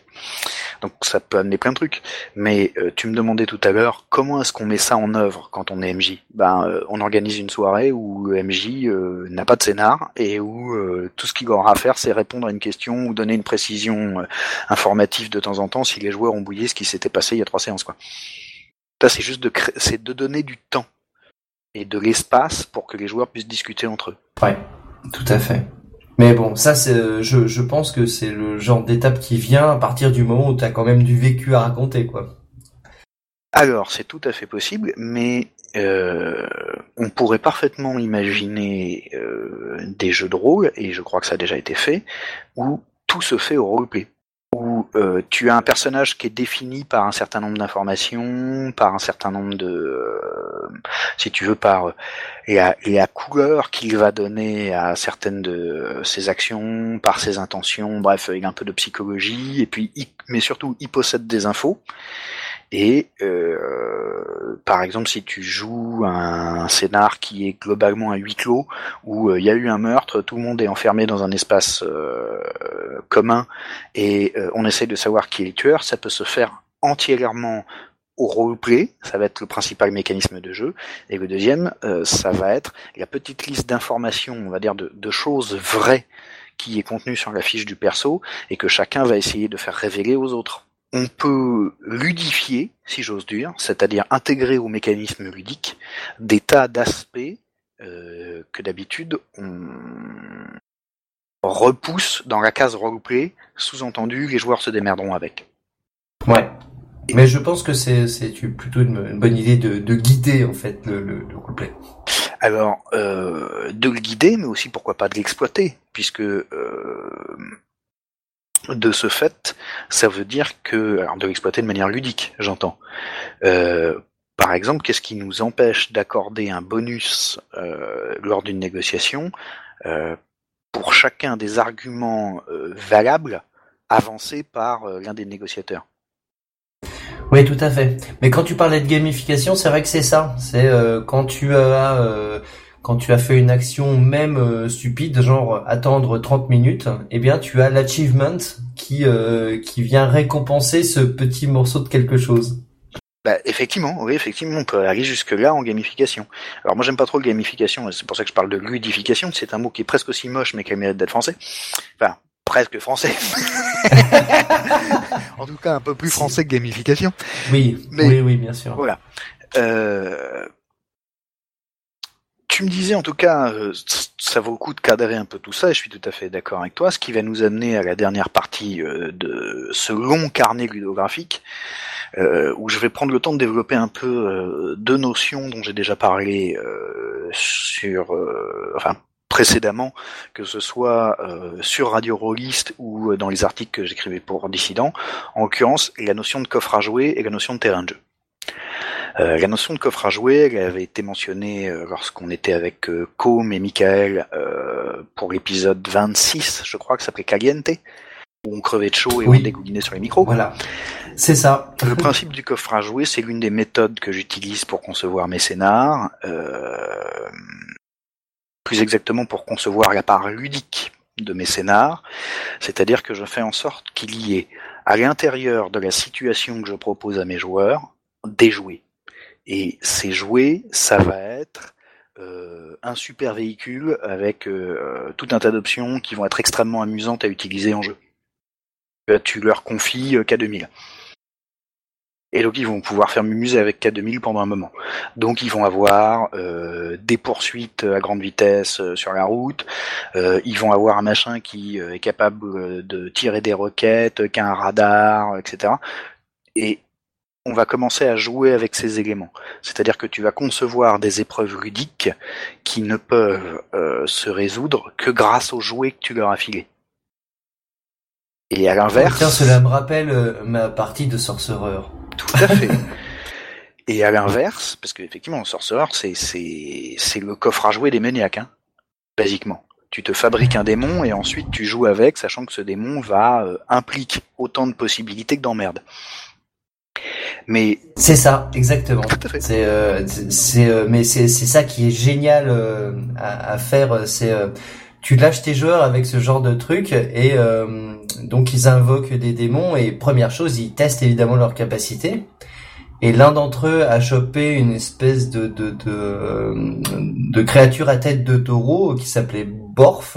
Donc ça peut amener plein de trucs. Mais euh, tu me demandais tout à l'heure comment est-ce qu'on met ça en œuvre quand on est MJ Ben euh, on organise une soirée où le MJ euh, n'a pas de scénar et où euh, tout ce qu'il aura à faire c'est répondre à une question ou donner une précision informative de temps en temps si les joueurs ont bouillé ce qui s'était passé il y a trois séances quoi. Ça c'est juste de c'est de donner du temps et de l'espace pour que les joueurs puissent discuter entre eux. Ouais, tout à fait. Mais bon, ça, c'est, je, je pense que c'est le genre d'étape qui vient à partir du moment où tu as quand même du vécu à raconter, quoi. Alors, c'est tout à fait possible, mais euh, on pourrait parfaitement imaginer euh, des jeux de rôle, et je crois que ça a déjà été fait, où tout se fait au roleplay. Où euh, tu as un personnage qui est défini par un certain nombre d'informations, par un certain nombre de, euh, si tu veux, par euh, la, la couleur qu'il va donner à certaines de ses actions, par ses intentions, bref, il a un peu de psychologie, et puis, mais surtout, il possède des infos. Et euh, par exemple, si tu joues un scénar qui est globalement à huis clos, où euh, il y a eu un meurtre, tout le monde est enfermé dans un espace euh, commun, et on essaie de savoir qui est le tueur, ça peut se faire entièrement au roleplay, ça va être le principal mécanisme de jeu, et le deuxième, ça va être la petite liste d'informations, on va dire de, de choses vraies qui est contenue sur la fiche du perso, et que chacun va essayer de faire révéler aux autres on peut ludifier, si j'ose dire, c'est-à-dire intégrer au mécanisme ludique des tas d'aspects euh, que d'habitude on repousse dans la case roleplay, sous-entendu les joueurs se démerderont avec. Ouais. Mais je pense que c'est, c'est plutôt une, une bonne idée de, de guider, en fait, le, le, le roleplay. Alors, euh, de le guider, mais aussi pourquoi pas de l'exploiter, puisque euh, de ce fait, ça veut dire que, alors de l'exploiter de manière ludique, j'entends. Euh, par exemple, qu'est-ce qui nous empêche d'accorder un bonus euh, lors d'une négociation euh, pour chacun des arguments valables avancés par l'un des négociateurs? Oui, tout à fait. Mais quand tu parlais de gamification, c'est vrai que c'est ça. C'est quand tu as quand tu as fait une action même euh, stupide, genre attendre 30 minutes, eh bien tu as l'achievement qui euh, qui vient récompenser ce petit morceau de quelque chose. Bah, effectivement, oui, effectivement, on peut aller jusque-là en gamification. Alors moi, j'aime pas trop le gamification, c'est pour ça que je parle de ludification. C'est un mot qui est presque aussi moche, mais qui a le mérite d'être français. Enfin, presque français. en tout cas, un peu plus français que gamification. Oui, Mais- oui, oui, bien sûr. Voilà. Euh, tu me disais en tout cas, euh, ça vaut le coup de cadrer un peu tout ça, et je suis tout à fait d'accord avec toi, ce qui va nous amener à la dernière partie euh, de ce long carnet ludographique, euh, où je vais prendre le temps de développer un peu deux notions dont j'ai déjà parlé sur, enfin précédemment, que ce soit sur Radio Rollist ou dans les articles que j'écrivais pour Dissident, en l'occurrence la notion de coffre à jouer et la notion de terrain de jeu. Euh, la notion de coffre à jouer, elle avait été mentionnée euh, lorsqu'on était avec euh, Com et Michael euh, pour l'épisode 26, je crois que ça s'appelait Caliente, où on crevait de chaud et on dégoulinait sur les micros. Voilà, c'est ça. Le principe du coffre à jouer, c'est l'une des méthodes que j'utilise pour concevoir mes scénars, plus exactement pour concevoir la part ludique de mes scénars, c'est-à-dire que je fais en sorte qu'il y ait à l'intérieur de la situation que je propose à mes joueurs des jouets. Et ces jouets, ça va être euh, un super véhicule avec euh, tout un tas d'options qui vont être extrêmement amusantes à utiliser en jeu. Tu leur confies euh, K2000. Et donc ils vont pouvoir faire musée avec K2000 pendant un moment. Donc ils vont avoir des poursuites à grande vitesse sur la route, ils vont avoir un machin qui est capable de tirer des roquettes, qui a un radar, etc. Et on va commencer à jouer avec ces éléments. C'est-à-dire que tu vas concevoir des épreuves ludiques qui ne peuvent euh, se résoudre que grâce aux jouets que tu leur as filés. Et à l'inverse... Tiens, cela me rappelle euh, ma partie de Sorcerer. Tout à fait. Et à l'inverse, parce qu'effectivement, Sorcerer, c'est, c'est, c'est le coffre à jouer des maniaques, hein, basiquement. Tu te fabriques un démon et ensuite tu joues avec, sachant que ce démon va euh, implique autant de possibilités que d'emmerdes. Mais c'est ça, exactement. C'est, euh, c'est, euh, mais c'est, c'est ça qui est génial euh, à, à, faire. C'est tu lâches tes joueurs avec ce genre de truc et donc ils invoquent des démons et première chose ils testent évidemment leurs capacités. Et l'un d'entre eux a chopé une espèce de de, de, de créature à tête de taureau qui s'appelait Borf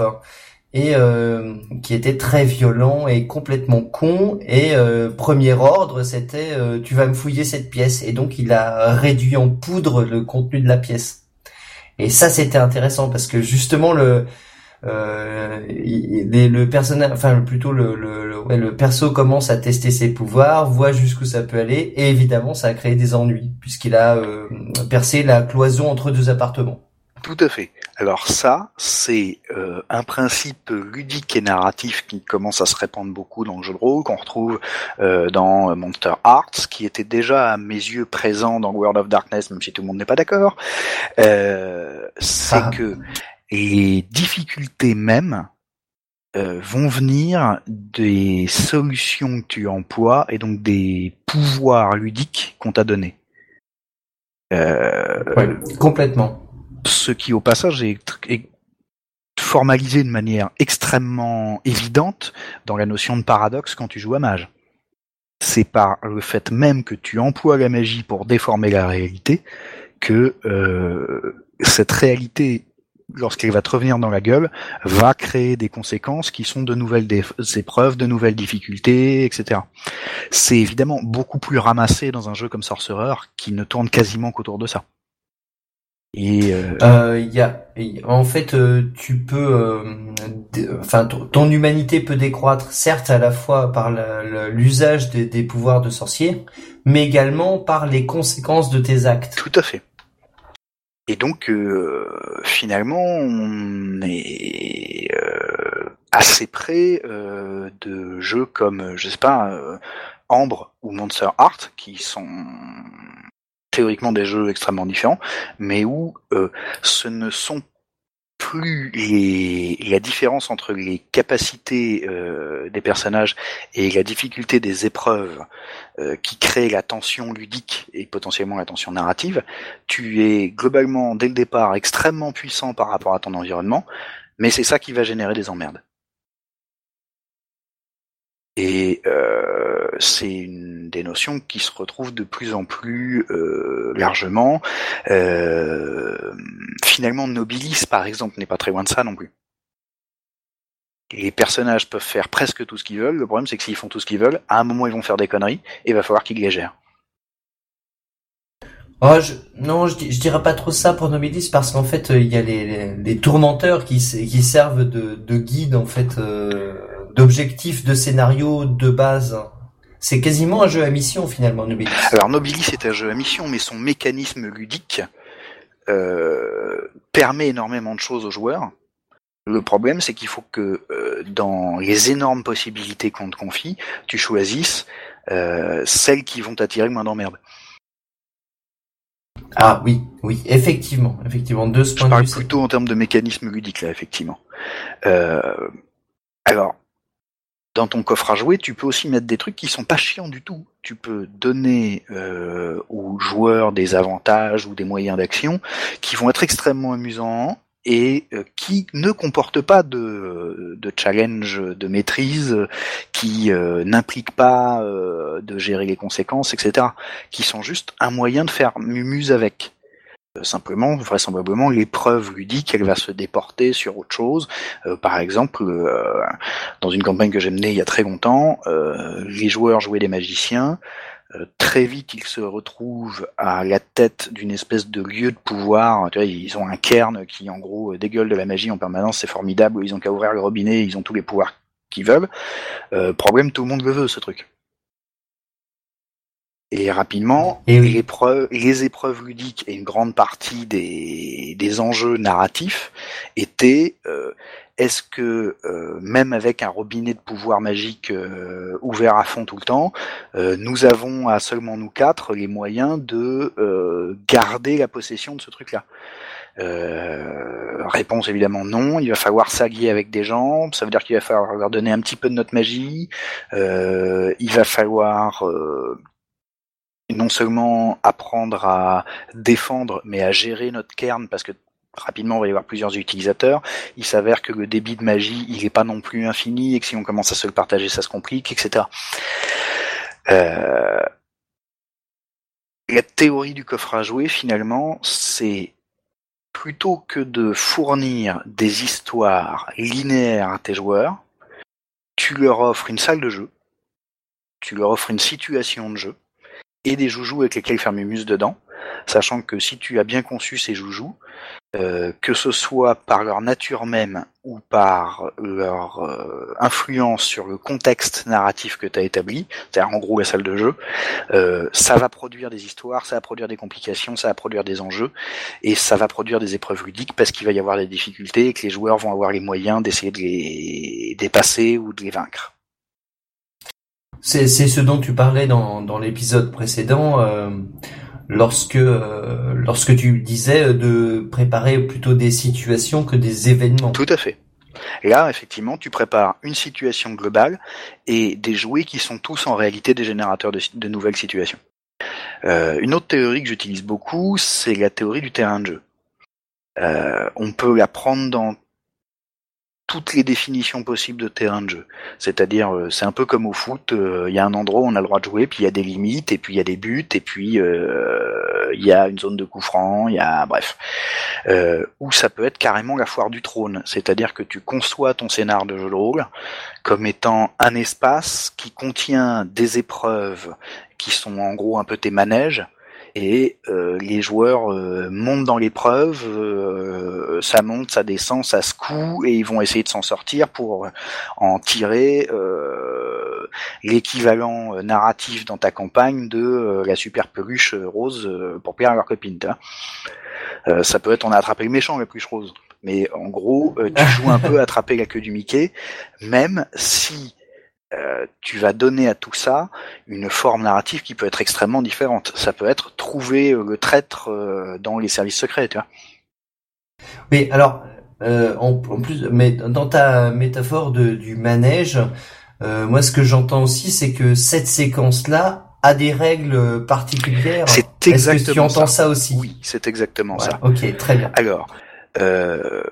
et euh, qui était très violent et complètement con. Et euh, premier ordre, c'était euh, tu vas me fouiller cette pièce. Et donc il a réduit en poudre le contenu de la pièce. Et ça c'était intéressant parce que justement le le personnage, enfin plutôt le le, ouais, le perso commence à tester ses pouvoirs, voit jusqu'où ça peut aller, et évidemment ça a créé des ennuis puisqu'il a percé la cloison entre deux appartements. Tout à fait. Alors ça, c'est euh, un principe ludique et narratif qui commence à se répandre beaucoup dans le jeu de rôle, qu'on retrouve euh, dans Monster Hearts, qui était déjà à mes yeux présent dans World of Darkness, même si tout le monde n'est pas d'accord. Euh, c'est ah. que les difficultés mêmes vont venir des solutions que tu emploies et donc des pouvoirs ludiques qu'on t'a donnés. complètement ce qui au passage est, formalisé de manière extrêmement évidente dans la notion de paradoxe quand tu joues à mage. C'est par le fait même que tu emploies la magie pour déformer la réalité que euh, cette réalité, lorsqu'elle va te revenir dans la gueule, va créer des conséquences qui sont de nouvelles épreuves, de nouvelles difficultés, etc. C'est évidemment beaucoup plus ramassé dans un jeu comme Sorcerer qui ne tourne quasiment qu'autour de ça. Et euh, euh, y a, en fait, euh, tu peux, enfin, ton humanité peut décroître, certes, à la fois par l'usage des, pouvoirs de sorcier, mais également par les conséquences de tes actes. Tout à fait. Et donc, finalement, on est assez près de jeux comme, je sais pas, Ambre ou Monster Heart, qui sont théoriquement des jeux extrêmement différents, mais où euh, ce ne sont plus les, la différence entre les capacités euh, des personnages et la difficulté des épreuves euh, qui créent la tension ludique et potentiellement la tension narrative, tu es globalement dès le départ extrêmement puissant par rapport à ton environnement, mais c'est ça qui va générer des emmerdes. Et euh, c'est une des notions qui se retrouvent de plus en plus euh, largement. Euh, finalement, Nobilis, par exemple, n'est pas très loin de ça non plus. Les personnages peuvent faire presque tout ce qu'ils veulent. Le problème, c'est que s'ils font tout ce qu'ils veulent, à un moment, ils vont faire des conneries et il va falloir qu'ils les gèrent. Oh, je, non, je, dirais pas trop ça pour Nobilis parce qu'en fait, il y a les, les, tourmenteurs qui, qui servent de, de guide en fait, euh, d'objectifs de scénario de base. C'est quasiment un jeu à mission finalement, Nobilis. Alors Nobilis est un jeu à mission, mais son mécanisme ludique euh, permet énormément de choses aux joueurs. Le problème, c'est qu'il faut que euh, dans les énormes possibilités qu'on te confie, tu choisisses euh, celles qui vont t'attirer le moins d'emmerde. Ah oui, oui, effectivement, effectivement, de ce Je parle plutôt en termes de mécanisme ludique là, effectivement. Euh, alors, dans ton coffre à jouer, tu peux aussi mettre des trucs qui sont pas chiants du tout. Tu peux donner euh, aux joueurs des avantages ou des moyens d'action qui vont être extrêmement amusants et euh, qui ne comportent pas de, de challenge de maîtrise, qui euh, n'impliquent pas de gérer les conséquences, etc. Qui sont juste un moyen de faire mumuse avec. Simplement, vraisemblablement, l'épreuve ludique, elle va se déporter sur autre chose. par exemple, dans une campagne que j'ai menée il y a très longtemps, les joueurs jouaient des magiciens, euh, très vite, ils se retrouvent à la tête d'une espèce de lieu de pouvoir. Ils ont un cairn qui, en gros, euh, dégueule de la magie en permanence. C'est formidable. Ils ont qu'à ouvrir le robinet. Ils ont tous les pouvoirs qu'ils veulent. Euh, problème, tout le monde le veut, ce truc. Et rapidement, et les, épreuves, les épreuves ludiques et une grande partie des, des enjeux narratifs étaient euh, est-ce que euh, même avec un robinet de pouvoir magique euh, ouvert à fond tout le temps, euh, nous avons à seulement nous quatre les moyens de garder la possession de ce truc-là Réponse évidemment non. Il va falloir s'allier avec des gens. Ça veut dire qu'il va falloir leur donner un petit peu de notre magie. il va falloir non seulement apprendre à défendre, mais à gérer notre cairn, parce que rapidement, il va y avoir plusieurs utilisateurs. Il s'avère que le débit de magie, il n'est pas non plus infini, et que si on commence à se le partager, ça se complique, etc. Euh... La théorie du coffre à jouer, finalement, c'est plutôt que de fournir des histoires linéaires à tes joueurs, tu leur offres une salle de jeu, tu leur offres une situation de jeu, et des joujoux avec lesquels faire Mumus dedans, sachant que si tu as bien conçu ces joujoux, euh, que ce soit par leur nature même ou par leur euh, influence sur le contexte narratif que tu as établi, c'est-à-dire en gros la salle de jeu, euh, ça va produire des histoires, ça va produire des complications, ça va produire des enjeux, et ça va produire des épreuves ludiques parce qu'il va y avoir des difficultés et que les joueurs vont avoir les moyens d'essayer de les dépasser ou de les vaincre. C'est ce dont tu parlais dans, dans l'épisode précédent lorsque euh, lorsque tu disais de préparer plutôt des situations que des événements. Tout à fait. Là, effectivement, tu prépares une situation globale et des jouets qui sont tous en réalité des générateurs de, de nouvelles situations. Euh, une autre théorie que j'utilise beaucoup, c'est la théorie du terrain de jeu. Euh, on peut la prendre dans toutes les définitions possibles de terrain de jeu. C'est-à-dire, euh, c'est un peu comme au foot, euh, il y a un endroit où on a le droit de jouer, puis il y a des limites, et puis il y a des buts, et puis euh, il y a une zone de coup franc, il y a bref. ou ça peut être carrément la foire du trône, c'est-à-dire que tu conçois ton scénar de jeu de rôle comme étant un espace qui contient des épreuves qui sont en gros un peu tes manèges, et euh, les joueurs euh, montent dans l'épreuve, euh, ça monte, ça descend, ça se coud et ils vont essayer de s'en sortir pour en tirer l'équivalent narratif dans ta campagne de la super peluche rose pour plaire à leur copine. ça peut être on a attrapé le méchant, la peluche rose. Mais en gros, tu joues un peu à attraper la queue du Mickey, même si euh, tu vas donner à tout ça une forme narrative qui peut être extrêmement différente. Ça peut être trouver euh, le traître euh, dans les services secrets, tu vois. Oui, alors en, plus, mais dans ta métaphore de, du manège, moi ce que j'entends aussi, c'est que cette séquence-là a des règles particulières. C'est exactement Est-ce que tu entends ça, aussi? Oui, c'est exactement ça. Ok, très bien. Alors. Euh,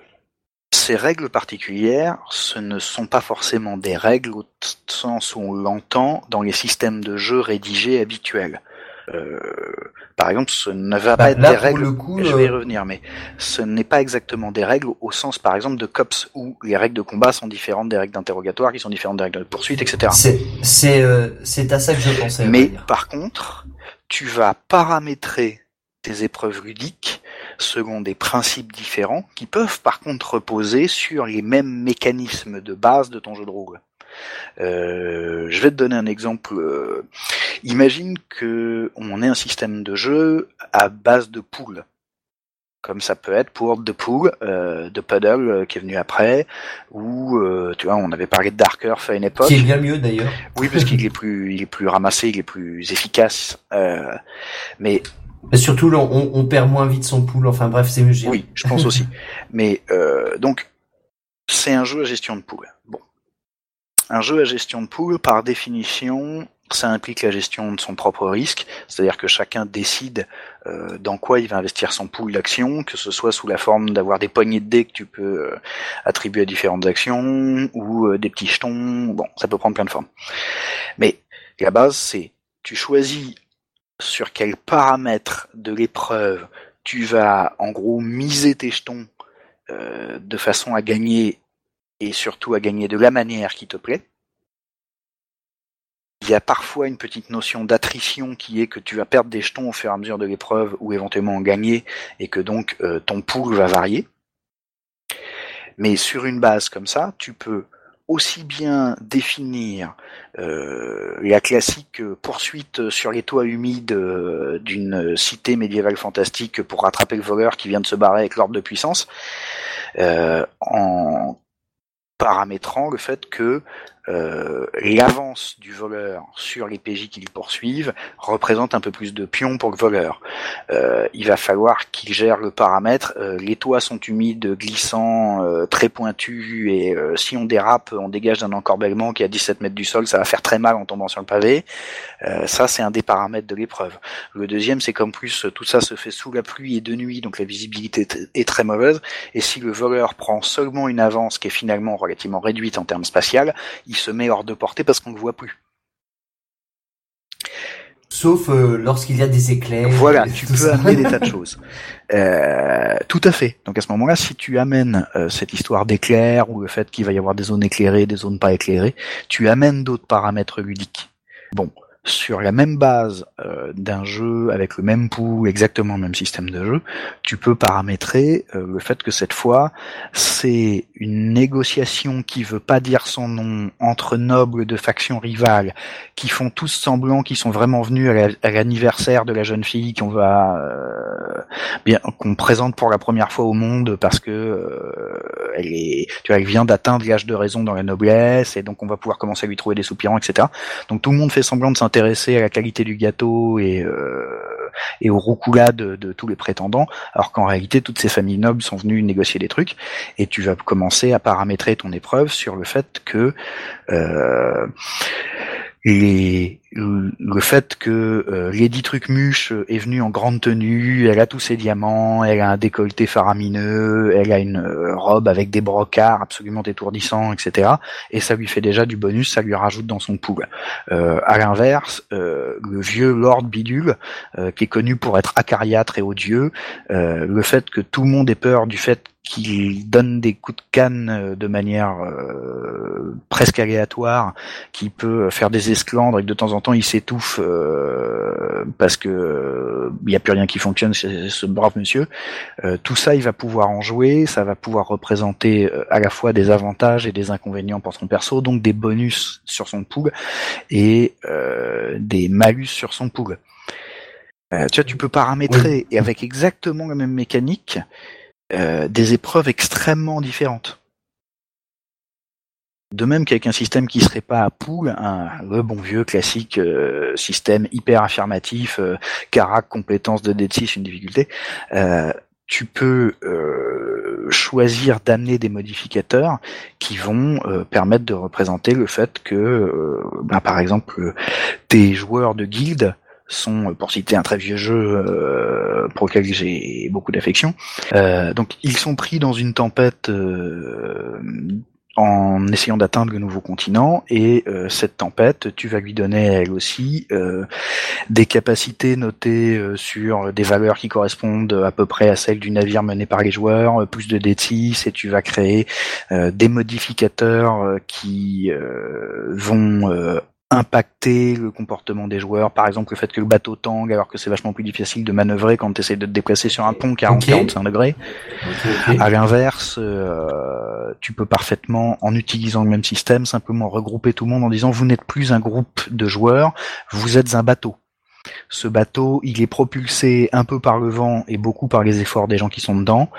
ces règles particulières, ce ne sont pas forcément des règles au sens où on l'entend dans les systèmes de jeu rédigés habituels. Euh, par exemple, ce ne va pas bah, être des règles. je vais y euh, revenir, mais ce n'est pas exactement des règles au sens, par exemple, de cops où les règles de combat sont différentes des règles d'interrogatoire, qui sont différentes des règles de poursuite, etc. C'est c'est euh, c'est à ça que je pensais. Mais par contre, tu vas paramétrer tes épreuves ludiques selon des principes différents qui peuvent par contre reposer sur les mêmes mécanismes de base de ton jeu de rôle. Euh, je vais te donner un exemple. Euh, imagine que on ait un système de jeu à base de poules comme ça peut être pour The Pool euh, de Puddle euh, qui est venu après ou euh, tu vois on avait parlé de Dark Earth à une époque qui est bien mieux d'ailleurs oui parce qu'il est plus il est plus ramassé il est plus efficace euh, mais mais surtout on, on, perd moins vite son pool. Enfin bref c'est mieux oui je pense aussi. Mais euh, donc c'est un jeu à gestion de pool. Bon. Un jeu à gestion de pool par définition ça implique la gestion de son propre risque, c'est-à-dire que chacun décide euh, dans quoi il va investir son pool d'actions, que ce soit sous la forme d'avoir des poignées de dés que tu peux euh, attribuer à différentes actions, ou euh, des petits jetons, bon, ça peut prendre plein de formes. Mais la base, c'est tu choisis sur quels paramètres de l'épreuve tu vas en gros miser tes jetons de façon à gagner et surtout à gagner de la manière qui te plaît. Il y a parfois une petite notion d'attrition qui est que tu vas perdre des jetons au fur et à mesure de l'épreuve ou éventuellement en gagner et que donc euh, ton pool va varier. Mais sur une base comme ça, tu peux aussi bien définir euh, la classique poursuite sur les toits humides euh, d'une cité médiévale fantastique pour rattraper le voleur qui vient de se barrer avec l'ordre de puissance, en paramétrant le fait que euh, l'avance du voleur sur les PJ qui le poursuivent représente un peu plus de pions pour le voleur. Euh, il va falloir qu'il gère le paramètre. Euh, les toits sont humides, glissants, très pointus, et si on dérape, on dégage d'un encorbellement qui est à 17 mètres du sol, ça va faire très mal en tombant sur le pavé. ça, c'est un des paramètres de l'épreuve. Le deuxième, c'est qu'en plus, tout ça se fait sous la pluie et de nuit, donc la visibilité est très mauvaise. Et si le voleur prend seulement une avance qui est finalement relativement réduite en termes spatial, il se met hors de portée parce qu'on ne le voit plus. Sauf euh, lorsqu'il y a des éclairs. Voilà, tu peux amener des tas de choses. Euh, tout à fait. Donc à ce moment-là, si tu amènes euh, cette histoire d'éclairs ou le fait qu'il va y avoir des zones éclairées, des zones pas éclairées, tu amènes d'autres paramètres ludiques. Bon, sur la même base euh, d'un jeu avec le même pouls, exactement le même système de jeu, tu peux paramétrer euh, le fait que cette fois c'est une négociation qui veut pas dire son nom entre nobles de factions rivales qui font tous semblant qu'ils sont vraiment venus à l'anniversaire de la jeune fille qu'on va euh, bien qu'on présente pour la première fois au monde parce que elle est tu vois elle vient d'atteindre l'âge de raison dans la noblesse et donc on va pouvoir commencer à lui trouver des soupirants etc. Donc tout le monde fait semblant de intéressé à la qualité du gâteau et, euh, et au roucoula de, de, tous les prétendants, alors qu'en réalité toutes ces familles nobles sont venues négocier des trucs, et tu vas commencer à paramétrer ton épreuve sur le fait que euh, le fait que euh, Lady Trucmuche est venue en grande tenue, elle a tous ses diamants, elle a un décolleté faramineux, elle a une euh, robe avec des brocards absolument étourdissants, etc. Et ça lui fait déjà du bonus, ça lui rajoute dans son pool. Euh, à l'inverse, euh, le vieux Lord Bidule, qui est connu pour être acariâtre et odieux, le fait que tout le monde ait peur du fait qu'il donne des coups de canne de manière presque aléatoire, qui peut faire des esclandres et que de temps en temps il s'étouffe euh, parce que il n'y a plus rien qui fonctionne chez ce brave monsieur. Euh, tout ça, il va pouvoir en jouer, ça va pouvoir représenter euh, à la fois des avantages et des inconvénients pour son perso, donc des bonus sur son pool et des malus sur son pool. tu vois, tu peux paramétrer et avec exactement la même mécanique des épreuves extrêmement différentes. De même qu'avec un système qui serait pas à pool, un, le bon vieux classique euh, système hyper affirmatif, euh, carac, compétence de D6, une difficulté, euh, tu peux euh, choisir d'amener des modificateurs qui vont permettre de représenter le fait que, ben, par exemple, tes joueurs de guilde sont, pour citer un très vieux jeu pour lequel j'ai beaucoup d'affection, donc ils sont pris dans une tempête en essayant d'atteindre le nouveau continent. Et euh, cette tempête, tu vas lui donner elle aussi euh, des capacités notées euh, sur des valeurs qui correspondent à peu près à celles du navire mené par les joueurs, plus de D6 et tu vas créer des modificateurs qui vont impacter le comportement des joueurs. Par exemple, le fait que le bateau tangue alors que c'est vachement plus difficile de manœuvrer quand tu essaies de te déplacer sur un pont 40-45 degrés. À l'inverse, euh, tu peux parfaitement, en utilisant le même système, simplement regrouper tout le monde en disant vous n'êtes plus un groupe de joueurs, vous êtes un bateau. Ce bateau, il est propulsé un peu par le vent et beaucoup par les efforts des gens qui sont dedans.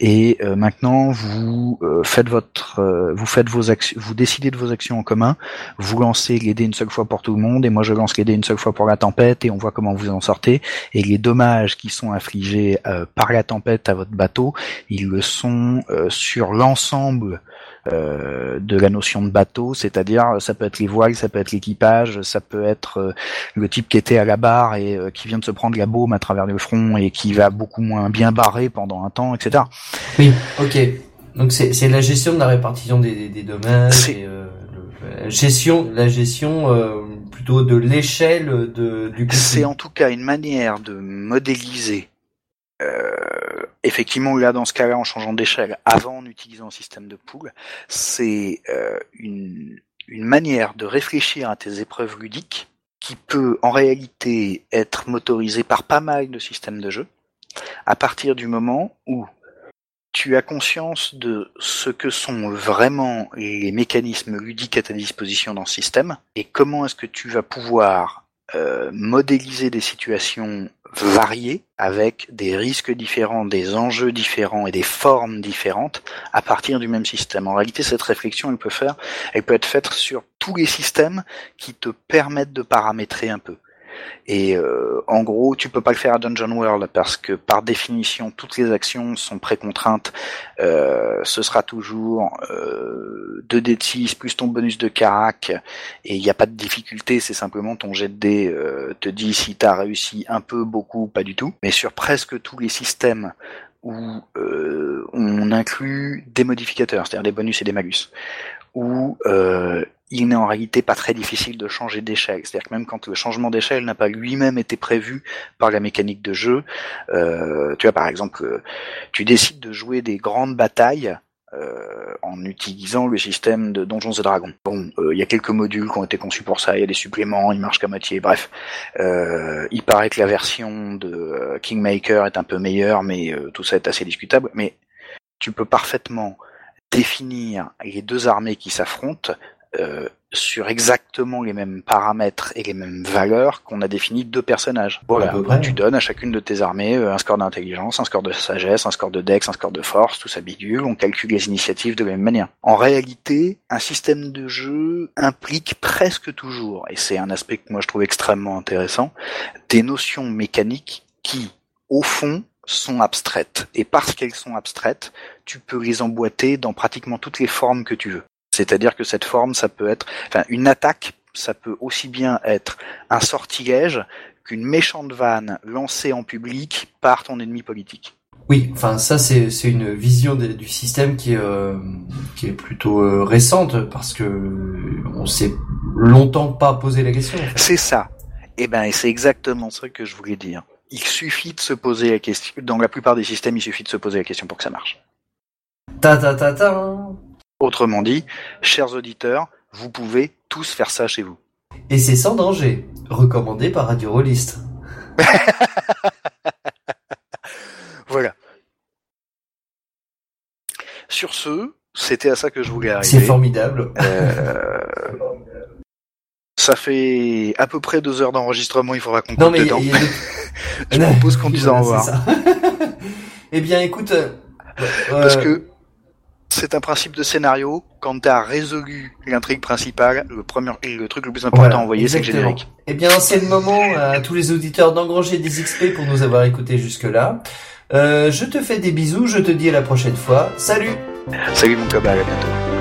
Et euh, maintenant, vous euh, faites votre, euh, vous faites vos actions, vous décidez de vos actions en commun. Vous lancez les dés une seule fois pour tout le monde, et moi je lance les dés une seule fois pour la tempête, et on voit comment vous en sortez. Et les dommages qui sont infligés par la tempête à votre bateau, ils le sont sur l'ensemble euh, de la notion de bateau, c'est-à-dire ça peut être les voiles, ça peut être l'équipage, ça peut être euh, le type qui était à la barre et euh, qui vient de se prendre la baume à travers le front et qui va beaucoup moins bien barrer pendant un temps, etc. Oui, ok. Donc c'est la gestion de la répartition des, des dommages, et, la gestion, la gestion plutôt de l'échelle de du. C'est en tout cas une manière de modéliser effectivement, là, dans ce cas-là, en changeant d'échelle, avant en utilisant un système de pool, c'est euh, une, une manière de réfléchir à tes épreuves ludiques qui peut en réalité être motorisée par pas mal de systèmes de jeu, à partir du moment où tu as conscience de ce que sont vraiment les mécanismes ludiques à ta disposition dans ce système, et comment est-ce que tu vas pouvoir euh, modéliser des situations variées avec des risques différents, des enjeux différents et des formes différentes à partir du même système. En réalité, cette réflexion, elle peut faire, elle peut être faite sur tous les systèmes qui te permettent de paramétrer un peu. Et euh, en gros, tu peux pas le faire à Dungeon World parce que par définition, toutes les actions sont précontraintes. Euh, ce sera toujours euh, 2 d de 6 plus ton bonus de carac et il n'y a pas de difficulté, c'est simplement ton jet de dés euh, te dit si tu as réussi un peu, beaucoup, pas du tout. Mais sur presque tous les systèmes où euh, on inclut des modificateurs, c'est-à-dire des bonus et des malus, où euh, il n'est en réalité pas très difficile de changer d'échelle. C'est-à-dire que même quand le changement d'échelle n'a pas lui-même été prévu par la mécanique de jeu, euh, tu vois par exemple, euh, tu décides de jouer des grandes batailles euh, en utilisant le système de Donjons et Dragons. Bon, il y a quelques modules qui ont été conçus pour ça, il y a des suppléments, ils marchent qu'à moitié, bref. il paraît que la version de Kingmaker est un peu meilleure, mais tout ça est assez discutable. Mais tu peux parfaitement définir les deux armées qui s'affrontent euh, sur exactement les mêmes paramètres et les mêmes valeurs qu'on a défini deux personnages. Voilà, tu donnes à chacune de tes armées euh, un score d'intelligence, un score de sagesse, un score de dex, un score de force, tout ça bidule, on calcule les initiatives de la même manière. En réalité, un système de jeu implique presque toujours, et c'est un aspect que moi je trouve extrêmement intéressant, des notions mécaniques qui, au fond, sont abstraites. Et parce qu'elles sont abstraites, tu peux les emboîter dans pratiquement toutes les formes que tu veux. C'est-à-dire que cette forme, ça peut être, enfin, une attaque, ça peut aussi bien être un sortilège qu'une méchante vanne lancée en public par ton ennemi politique. Oui, enfin ça c'est c'est une vision du système qui est euh, qui est plutôt euh, récente parce que on s'est longtemps pas posé la question. C'est ça. Et eh ben c'est exactement ça que je voulais dire. Il suffit de se poser la question. Dans la plupart des systèmes, il suffit de se poser la question pour que ça marche. Ta ta ta ta. Autrement dit, chers auditeurs, vous pouvez tous faire ça chez vous. Et c'est sans danger, recommandé par Radio Rollist. voilà. Sur ce, c'était à ça que je voulais arriver. C'est formidable. Euh, ça fait à peu près deux heures d'enregistrement, il faudra qu'on coupe dedans. je propose qu'on dise au revoir. eh bien, écoute... Euh, Parce que c'est un principe de scénario. Quand tu as résolu l'intrigue principale, le premier, le truc le plus important à envoyer, c'est le générique. Eh bien, c'est le moment à tous les auditeurs d'engranger des XP pour nous avoir écoutés jusque-là. Euh, je te fais des bisous, je te dis à la prochaine fois. Salut Salut mon copain, à bientôt.